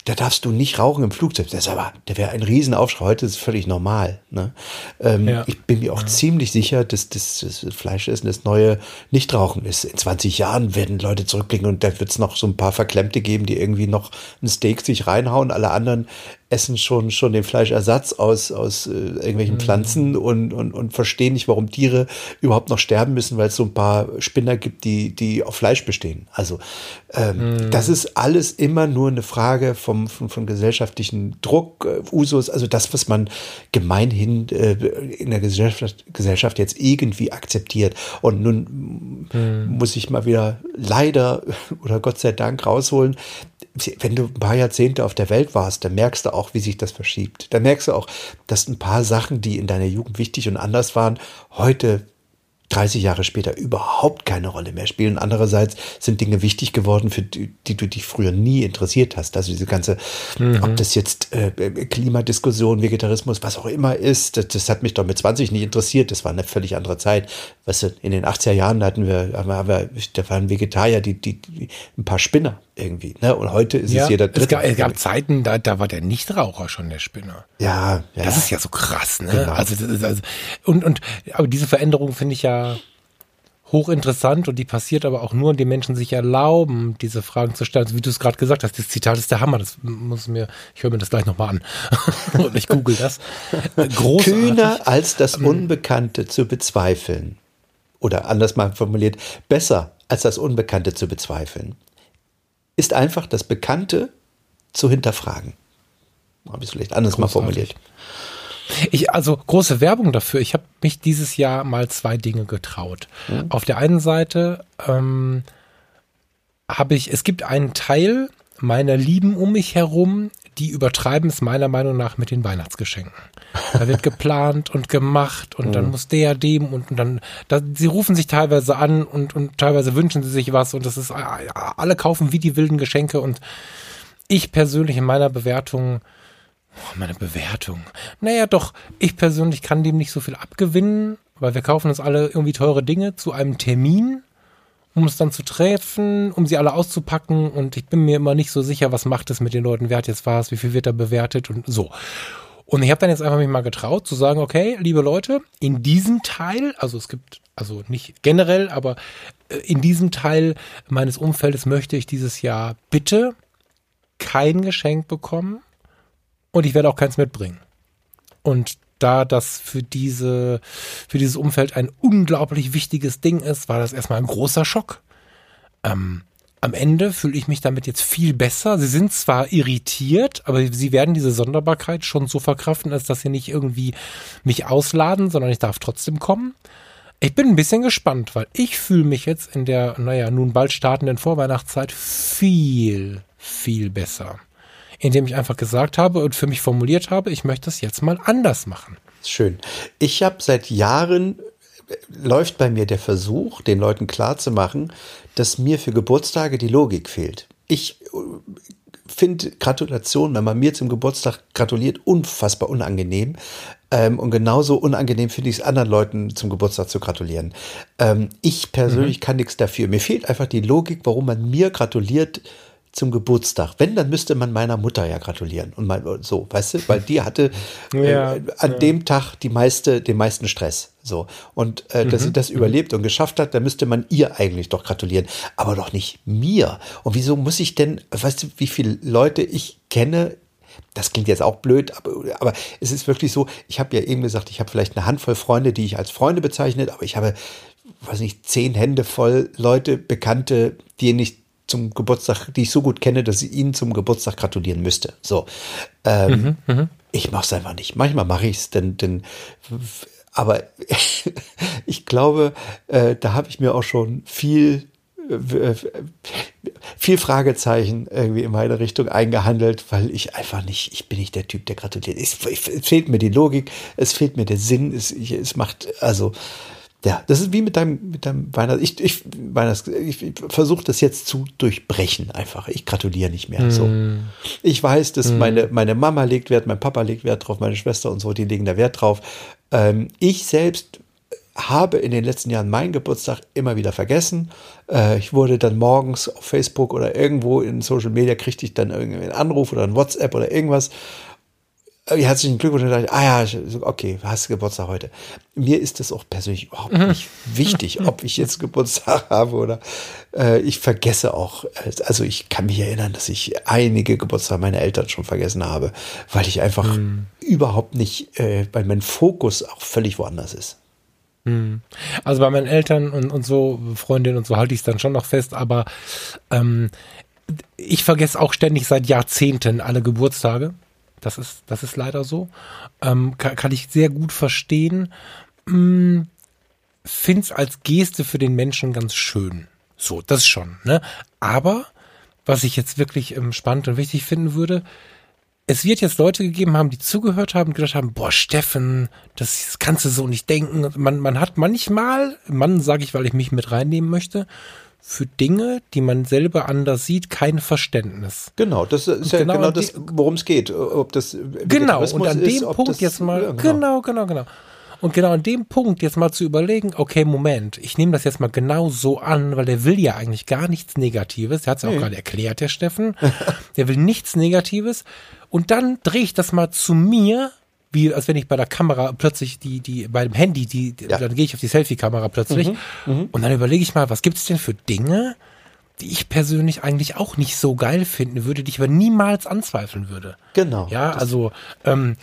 da darfst du nicht rauchen im Flugzeug. Das ist aber, der wäre ein Riesenaufschrei. Heute ist es völlig normal. Ne? Ähm, ja. Ich bin mir auch ja. ziemlich sicher, dass das, Fleischessen das neue Nichtrauchen ist. In 20 Jahren werden Leute zurückblicken und da wird es noch so ein paar Verklemmte geben, die irgendwie noch ein Steak sich reinhauen. Alle anderen essen schon, schon den Fleischersatz aus, aus äh, irgendwelchen mhm. Pflanzen und, und, und verstehen nicht, warum Tiere überhaupt noch sterben müssen, weil es so ein paar Spinner gibt, die, die auf Fleisch bestehen. Also ähm, mhm. das ist alles immer nur eine Frage vom, von, von gesellschaftlichen Druck, äh, Usus, also das, was man gemeinhin äh, in der Gesellschaft, Gesellschaft jetzt irgendwie akzeptiert. Und nun mhm. muss ich mal wieder leider oder Gott sei Dank rausholen, wenn du ein paar Jahrzehnte auf der Welt warst, dann merkst du auch, wie sich das verschiebt. Dann merkst du auch, dass ein paar Sachen, die in deiner Jugend wichtig und anders waren, heute 30 Jahre später überhaupt keine Rolle mehr spielen. Andererseits sind Dinge wichtig geworden, für die, die du dich früher nie interessiert hast. Also diese ganze, mhm. ob das jetzt äh, Klimadiskussion, Vegetarismus, was auch immer ist, das, das, hat mich doch mit 20 nicht interessiert. Das war eine völlig andere Zeit. Weißt du, in den 80er Jahren hatten wir, haben wir da waren Vegetarier, die, die, die, ein paar Spinner irgendwie. Ne? Und heute ist ja, es jeder dritte. Es gab, es gab Zeiten, da, da war der Nichtraucher schon der Spinner. Ja, ja. Das ist ja so krass, ne? Genau. Also, also, und, und, aber diese Veränderung finde ich ja hochinteressant und die passiert aber auch nur, indem Menschen sich erlauben, diese Fragen zu stellen. Also wie du es gerade gesagt hast, das Zitat ist der Hammer. Das muss mir, ich höre mir das gleich nochmal an. <laughs> und ich google das. Großartig. Kühner als das ähm, Unbekannte zu bezweifeln. Oder anders mal formuliert, besser als das Unbekannte zu bezweifeln ist einfach das Bekannte zu hinterfragen. Habe ich es vielleicht anders Großartig. mal formuliert. Ich, also große Werbung dafür. Ich habe mich dieses Jahr mal zwei Dinge getraut. Mhm. Auf der einen Seite ähm, habe ich, es gibt einen Teil meiner Lieben um mich herum, die übertreiben es meiner Meinung nach mit den Weihnachtsgeschenken. Da wird geplant und gemacht und dann mhm. muss der dem und, und dann, da, sie rufen sich teilweise an und, und teilweise wünschen sie sich was und das ist, alle kaufen wie die wilden Geschenke und ich persönlich in meiner Bewertung, oh, meine Bewertung, naja doch, ich persönlich kann dem nicht so viel abgewinnen, weil wir kaufen uns alle irgendwie teure Dinge zu einem Termin um es dann zu treffen, um sie alle auszupacken. Und ich bin mir immer nicht so sicher, was macht es mit den Leuten, wer hat jetzt was, wie viel wird da bewertet und so. Und ich habe dann jetzt einfach mich mal getraut zu sagen, okay, liebe Leute, in diesem Teil, also es gibt, also nicht generell, aber äh, in diesem Teil meines Umfeldes möchte ich dieses Jahr bitte kein Geschenk bekommen und ich werde auch keins mitbringen. Und da das für diese, für dieses Umfeld ein unglaublich wichtiges Ding ist, war das erstmal ein großer Schock. Ähm, am Ende fühle ich mich damit jetzt viel besser. Sie sind zwar irritiert, aber sie werden diese Sonderbarkeit schon so verkraften, als dass sie nicht irgendwie mich ausladen, sondern ich darf trotzdem kommen. Ich bin ein bisschen gespannt, weil ich fühle mich jetzt in der, naja, nun bald startenden Vorweihnachtszeit viel, viel besser indem ich einfach gesagt habe und für mich formuliert habe, ich möchte es jetzt mal anders machen. Schön. Ich habe seit Jahren läuft bei mir der Versuch, den Leuten klarzumachen, dass mir für Geburtstage die Logik fehlt. Ich äh, finde Gratulation, wenn man mir zum Geburtstag gratuliert, unfassbar unangenehm. Ähm, und genauso unangenehm finde ich es anderen Leuten zum Geburtstag zu gratulieren. Ähm, ich persönlich mhm. kann nichts dafür. Mir fehlt einfach die Logik, warum man mir gratuliert, zum Geburtstag. Wenn, dann müsste man meiner Mutter ja gratulieren. Und mal so, weißt du, weil die hatte <laughs> äh, ja, an ja. dem Tag die meiste, den meisten Stress. So. Und äh, dass mhm. sie das überlebt und geschafft hat, dann müsste man ihr eigentlich doch gratulieren. Aber doch nicht mir. Und wieso muss ich denn, weißt du, wie viele Leute ich kenne, das klingt jetzt auch blöd, aber, aber es ist wirklich so, ich habe ja eben gesagt, ich habe vielleicht eine Handvoll Freunde, die ich als Freunde bezeichne, aber ich habe, weiß nicht, zehn Hände voll Leute, Bekannte, die nicht zum Geburtstag, die ich so gut kenne, dass ich ihnen zum Geburtstag gratulieren müsste. So. Ähm, mhm, mh. Ich mache es einfach nicht. Manchmal mache ich es, denn, denn aber <laughs> ich glaube, äh, da habe ich mir auch schon viel äh, viel Fragezeichen irgendwie in meine Richtung eingehandelt, weil ich einfach nicht, ich bin nicht der Typ, der gratuliert. Es, es fehlt mir die Logik, es fehlt mir der Sinn, es, es macht, also ja, das ist wie mit deinem, mit deinem Weihnachts. Ich, ich, Weihnachts, ich, ich versuche das jetzt zu durchbrechen einfach. Ich gratuliere nicht mehr. Mm. So. Ich weiß, dass mm. meine, meine Mama legt Wert, mein Papa legt Wert drauf, meine Schwester und so, die legen da Wert drauf. Ähm, ich selbst habe in den letzten Jahren meinen Geburtstag immer wieder vergessen. Äh, ich wurde dann morgens auf Facebook oder irgendwo in Social Media kriegte ich dann irgendwie einen Anruf oder ein WhatsApp oder irgendwas herzlichen Glückwunsch. Und dachte, ah ja, okay, hast du Geburtstag heute. Mir ist das auch persönlich überhaupt mhm. nicht wichtig, ob ich jetzt Geburtstag <laughs> habe oder äh, ich vergesse auch, äh, also ich kann mich erinnern, dass ich einige Geburtstage meiner Eltern schon vergessen habe, weil ich einfach mhm. überhaupt nicht, äh, weil mein Fokus auch völlig woanders ist. Mhm. Also bei meinen Eltern und, und so, Freundinnen und so halte ich es dann schon noch fest, aber ähm, ich vergesse auch ständig seit Jahrzehnten alle Geburtstage. Das ist, das ist leider so. Ähm, kann, kann, ich sehr gut verstehen. Hm, find's als Geste für den Menschen ganz schön. So, das schon, ne? Aber was ich jetzt wirklich ähm, spannend und wichtig finden würde, es wird jetzt Leute gegeben haben, die zugehört haben und gedacht haben, boah, Steffen, das kannst du so nicht denken. Man, man hat manchmal, Mann sage ich, weil ich mich mit reinnehmen möchte, für Dinge, die man selber anders sieht, kein Verständnis. Genau, das ist ja genau, genau das, worum es geht. Ob das genau und an dem ist, Punkt jetzt mal ja, genau. genau, genau, genau. Und genau an dem Punkt jetzt mal zu überlegen, okay, Moment, ich nehme das jetzt mal genau so an, weil der will ja eigentlich gar nichts Negatives. Der hat es ja nee. auch gerade erklärt, der Steffen. der will nichts Negatives. Und dann drehe ich das mal zu mir, wie als wenn ich bei der Kamera plötzlich die, die, bei dem Handy, die, ja. dann gehe ich auf die Selfie-Kamera plötzlich. Mhm, mhm. und dann überlege ich mal, was gibt es denn für Dinge, die ich persönlich eigentlich auch nicht so geil finden würde, die ich aber niemals anzweifeln würde. Genau. Ja, also ähm,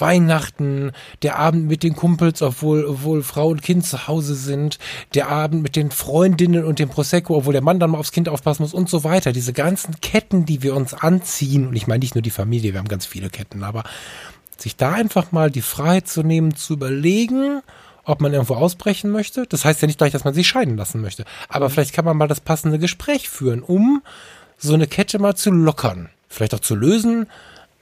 Weihnachten, der Abend mit den Kumpels, obwohl, obwohl Frau und Kind zu Hause sind, der Abend mit den Freundinnen und dem Prosecco, obwohl der Mann dann mal aufs Kind aufpassen muss und so weiter. Diese ganzen Ketten, die wir uns anziehen, und ich meine nicht nur die Familie, wir haben ganz viele Ketten, aber sich da einfach mal die Freiheit zu nehmen, zu überlegen, ob man irgendwo ausbrechen möchte. Das heißt ja nicht gleich, dass man sich scheiden lassen möchte. Aber vielleicht kann man mal das passende Gespräch führen, um so eine Kette mal zu lockern. Vielleicht auch zu lösen,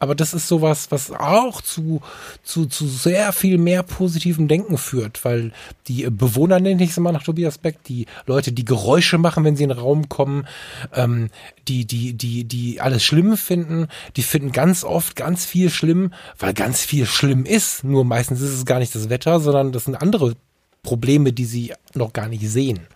aber das ist sowas, was auch zu, zu, zu sehr viel mehr positivem Denken führt, weil die Bewohner, nenne ich es immer nach Tobias Beck, die Leute, die Geräusche machen, wenn sie in den Raum kommen, ähm, die, die, die, die alles schlimm finden, die finden ganz oft ganz viel schlimm, weil ganz viel schlimm ist. Nur meistens ist es gar nicht das Wetter, sondern das sind andere Probleme, die sie noch gar nicht sehen.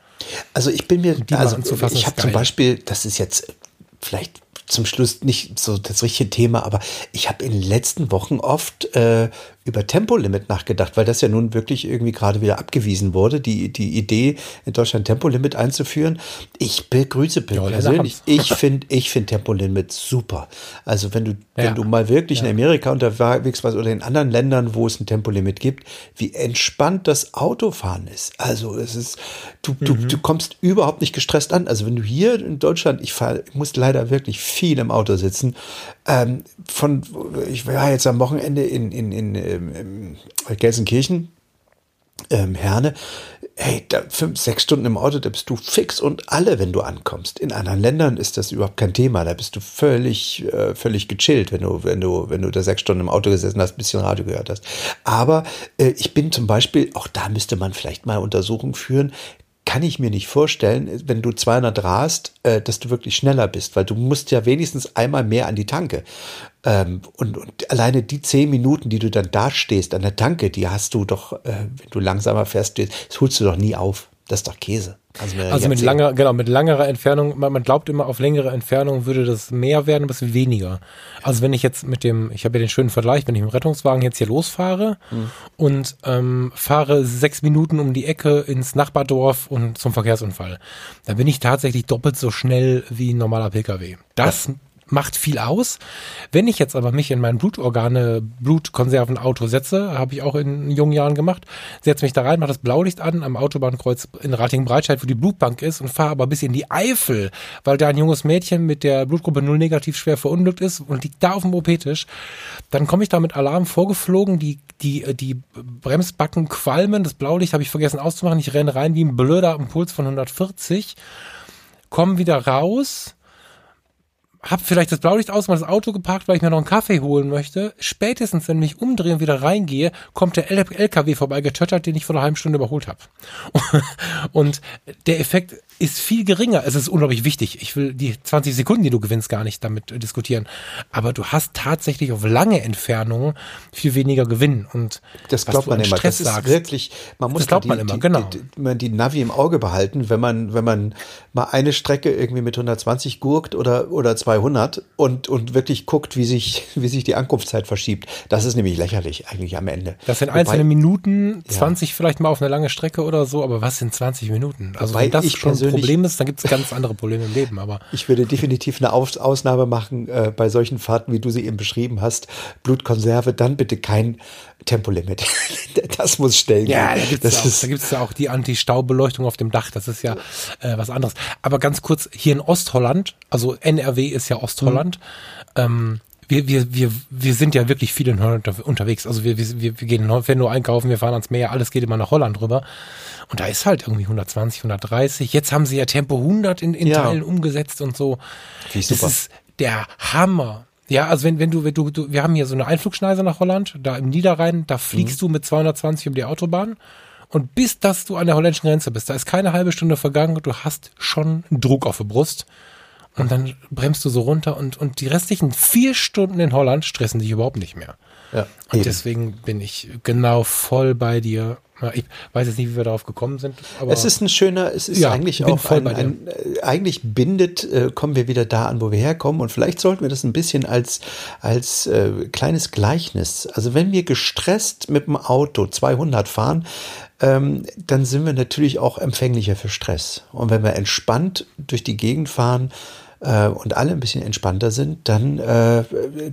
Also ich bin mir, also ich habe zum Beispiel, das ist jetzt vielleicht zum Schluss nicht so das richtige Thema, aber ich habe in den letzten Wochen oft äh, über Tempolimit nachgedacht, weil das ja nun wirklich irgendwie gerade wieder abgewiesen wurde, die, die Idee, in Deutschland Tempolimit einzuführen. Ich begrüße ja, persönlich, ich finde ich finde Tempolimit super. Also wenn du, ja. wenn du mal wirklich ja. in Amerika unterwegs warst oder in anderen Ländern, wo es ein Tempolimit gibt, wie entspannt das Autofahren ist. Also es ist, du, mhm. du, du kommst überhaupt nicht gestresst an. Also wenn du hier in Deutschland, ich fahre, muss leider wirklich viel im Auto sitzen, ähm, von, ich war jetzt am Wochenende in, in, in, in Gelsenkirchen, ähm, Herne, hey, da fünf, sechs Stunden im Auto, da bist du fix und alle, wenn du ankommst. In anderen Ländern ist das überhaupt kein Thema. Da bist du völlig, äh, völlig gechillt, wenn du, wenn du, wenn du da sechs Stunden im Auto gesessen hast, ein bisschen Radio gehört hast. Aber äh, ich bin zum Beispiel, auch da müsste man vielleicht mal Untersuchungen führen, kann ich mir nicht vorstellen, wenn du 200 rast, äh, dass du wirklich schneller bist, weil du musst ja wenigstens einmal mehr an die Tanke. Ähm, und, und, alleine die zehn Minuten, die du dann da stehst an der Tanke, die hast du doch, äh, wenn du langsamer fährst, das holst du doch nie auf. Das ist doch Käse. Also, also mit langer, genau, mit langerer Entfernung, man, man, glaubt immer, auf längere Entfernung würde das mehr werden, was weniger. Also wenn ich jetzt mit dem, ich habe ja den schönen Vergleich, wenn ich mit dem Rettungswagen jetzt hier losfahre hm. und ähm, fahre sechs Minuten um die Ecke ins Nachbardorf und zum Verkehrsunfall, dann bin ich tatsächlich doppelt so schnell wie ein normaler Pkw. Das ja macht viel aus. Wenn ich jetzt aber mich in mein Blutorgane, Blutkonservenauto setze, habe ich auch in jungen Jahren gemacht, setze mich da rein, mache das Blaulicht an am Autobahnkreuz in Rating-Breitscheid, wo die Blutbank ist und fahre aber bis in die Eifel, weil da ein junges Mädchen mit der Blutgruppe 0 negativ schwer verunglückt ist und liegt da auf dem OP-Tisch, dann komme ich da mit Alarm vorgeflogen, die, die, die Bremsbacken qualmen, das Blaulicht habe ich vergessen auszumachen, ich renne rein wie ein blöder Impuls von 140, komme wieder raus, hab vielleicht das Blaulicht aus, mal das Auto geparkt, weil ich mir noch einen Kaffee holen möchte. Spätestens, wenn ich umdrehe und wieder reingehe, kommt der LKW vorbei getöttert, den ich vor einer halben Stunde überholt habe. <laughs> Und der Effekt ist viel geringer. Es ist unglaublich wichtig. Ich will die 20 Sekunden, die du gewinnst, gar nicht damit diskutieren. Aber du hast tatsächlich auf lange Entfernungen viel weniger Gewinn. Und das glaubt man immer. Stress das ist sagst, wirklich, man muss das glaubt die, man immer, die, genau. Die, die, Navi im Auge behalten, wenn man, wenn man mal eine Strecke irgendwie mit 120 gurkt oder, oder 200 und, und wirklich guckt, wie sich, wie sich die Ankunftszeit verschiebt. Das ist nämlich lächerlich eigentlich am Ende. Das sind Wobei, einzelne Minuten, 20 ja. vielleicht mal auf eine lange Strecke oder so, aber was sind 20 Minuten? Also Wobei das schon Problem ist, dann gibt es ganz andere Probleme im Leben. Aber ich würde definitiv eine Aus Ausnahme machen äh, bei solchen Fahrten, wie du sie eben beschrieben hast. Blutkonserve, dann bitte kein Tempolimit. <laughs> das muss stellen. Ja, da gibt es ja, ja auch die Anti-Staubeleuchtung auf dem Dach. Das ist ja äh, was anderes. Aber ganz kurz, hier in Ostholland, also NRW ist ja Ostholland, mhm. ähm, wir, wir, wir, wir sind ja wirklich viel in Holland unterwegs. Also wir, wir, wir gehen wenn nur einkaufen, wir fahren ans Meer, alles geht immer nach Holland rüber. Und da ist halt irgendwie 120, 130. Jetzt haben sie ja Tempo 100 in, in ja. Teilen umgesetzt und so. Wie super. Das ist der Hammer. Ja, also wenn, wenn du, wenn du, du, wir haben hier so eine Einflugschneise nach Holland, da im Niederrhein, da fliegst mhm. du mit 220 um die Autobahn und bis dass du an der holländischen Grenze bist, da ist keine halbe Stunde vergangen, du hast schon Druck auf der Brust und dann bremst du so runter und, und die restlichen vier Stunden in Holland stressen dich überhaupt nicht mehr. Ja, und eben. deswegen bin ich genau voll bei dir. Ich weiß jetzt nicht, wie wir darauf gekommen sind. Es ist ein schöner, es ist ja, eigentlich auch ein, ein, eigentlich bindet, äh, kommen wir wieder da an, wo wir herkommen. Und vielleicht sollten wir das ein bisschen als, als äh, kleines Gleichnis. Also wenn wir gestresst mit dem Auto 200 fahren, ähm, dann sind wir natürlich auch empfänglicher für Stress. Und wenn wir entspannt durch die Gegend fahren, äh, und alle ein bisschen entspannter sind, dann äh,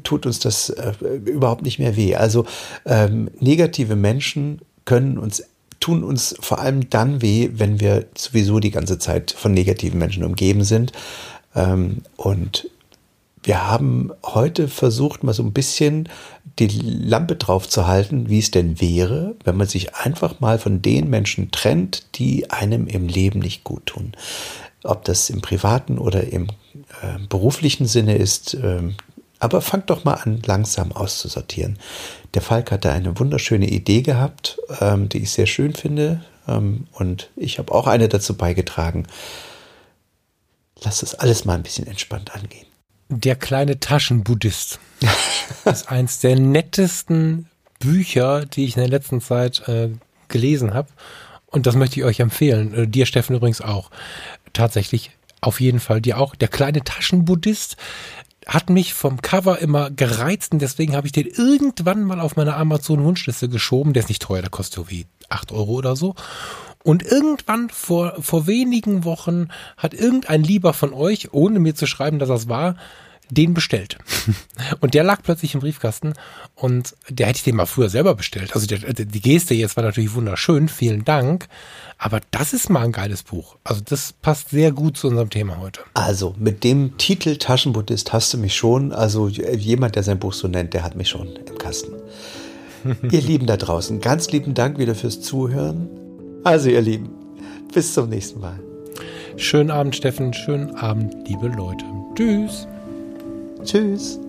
tut uns das äh, überhaupt nicht mehr weh. Also ähm, negative Menschen können uns tun uns vor allem dann weh, wenn wir sowieso die ganze Zeit von negativen Menschen umgeben sind. Ähm, und wir haben heute versucht, mal so ein bisschen die Lampe drauf zu halten, wie es denn wäre, wenn man sich einfach mal von den Menschen trennt, die einem im Leben nicht gut tun. Ob das im privaten oder im äh, beruflichen Sinne ist. Ähm, aber fangt doch mal an, langsam auszusortieren. Der Falk hatte eine wunderschöne Idee gehabt, ähm, die ich sehr schön finde. Ähm, und ich habe auch eine dazu beigetragen. Lass das alles mal ein bisschen entspannt angehen. Der kleine Taschenbuddhist <laughs> ist eins der nettesten Bücher, die ich in der letzten Zeit äh, gelesen habe. Und das möchte ich euch empfehlen. Äh, dir, Steffen, übrigens auch. Tatsächlich auf jeden Fall dir auch. Der kleine Taschenbuddhist hat mich vom Cover immer gereizt und deswegen habe ich den irgendwann mal auf meine Amazon-Wunschliste geschoben. Der ist nicht teuer, der kostet so wie acht Euro oder so. Und irgendwann vor, vor wenigen Wochen hat irgendein Lieber von euch, ohne mir zu schreiben, dass das war, den bestellt. <laughs> Und der lag plötzlich im Briefkasten und der hätte ich den mal früher selber bestellt. Also der, die Geste jetzt war natürlich wunderschön, vielen Dank. Aber das ist mal ein geiles Buch. Also das passt sehr gut zu unserem Thema heute. Also mit dem Titel Taschenbuddhist hast du mich schon. Also jemand, der sein Buch so nennt, der hat mich schon im Kasten. <laughs> ihr Lieben da draußen, ganz lieben Dank wieder fürs Zuhören. Also ihr Lieben, bis zum nächsten Mal. Schönen Abend, Steffen. Schönen Abend, liebe Leute. Tschüss. Tschüss.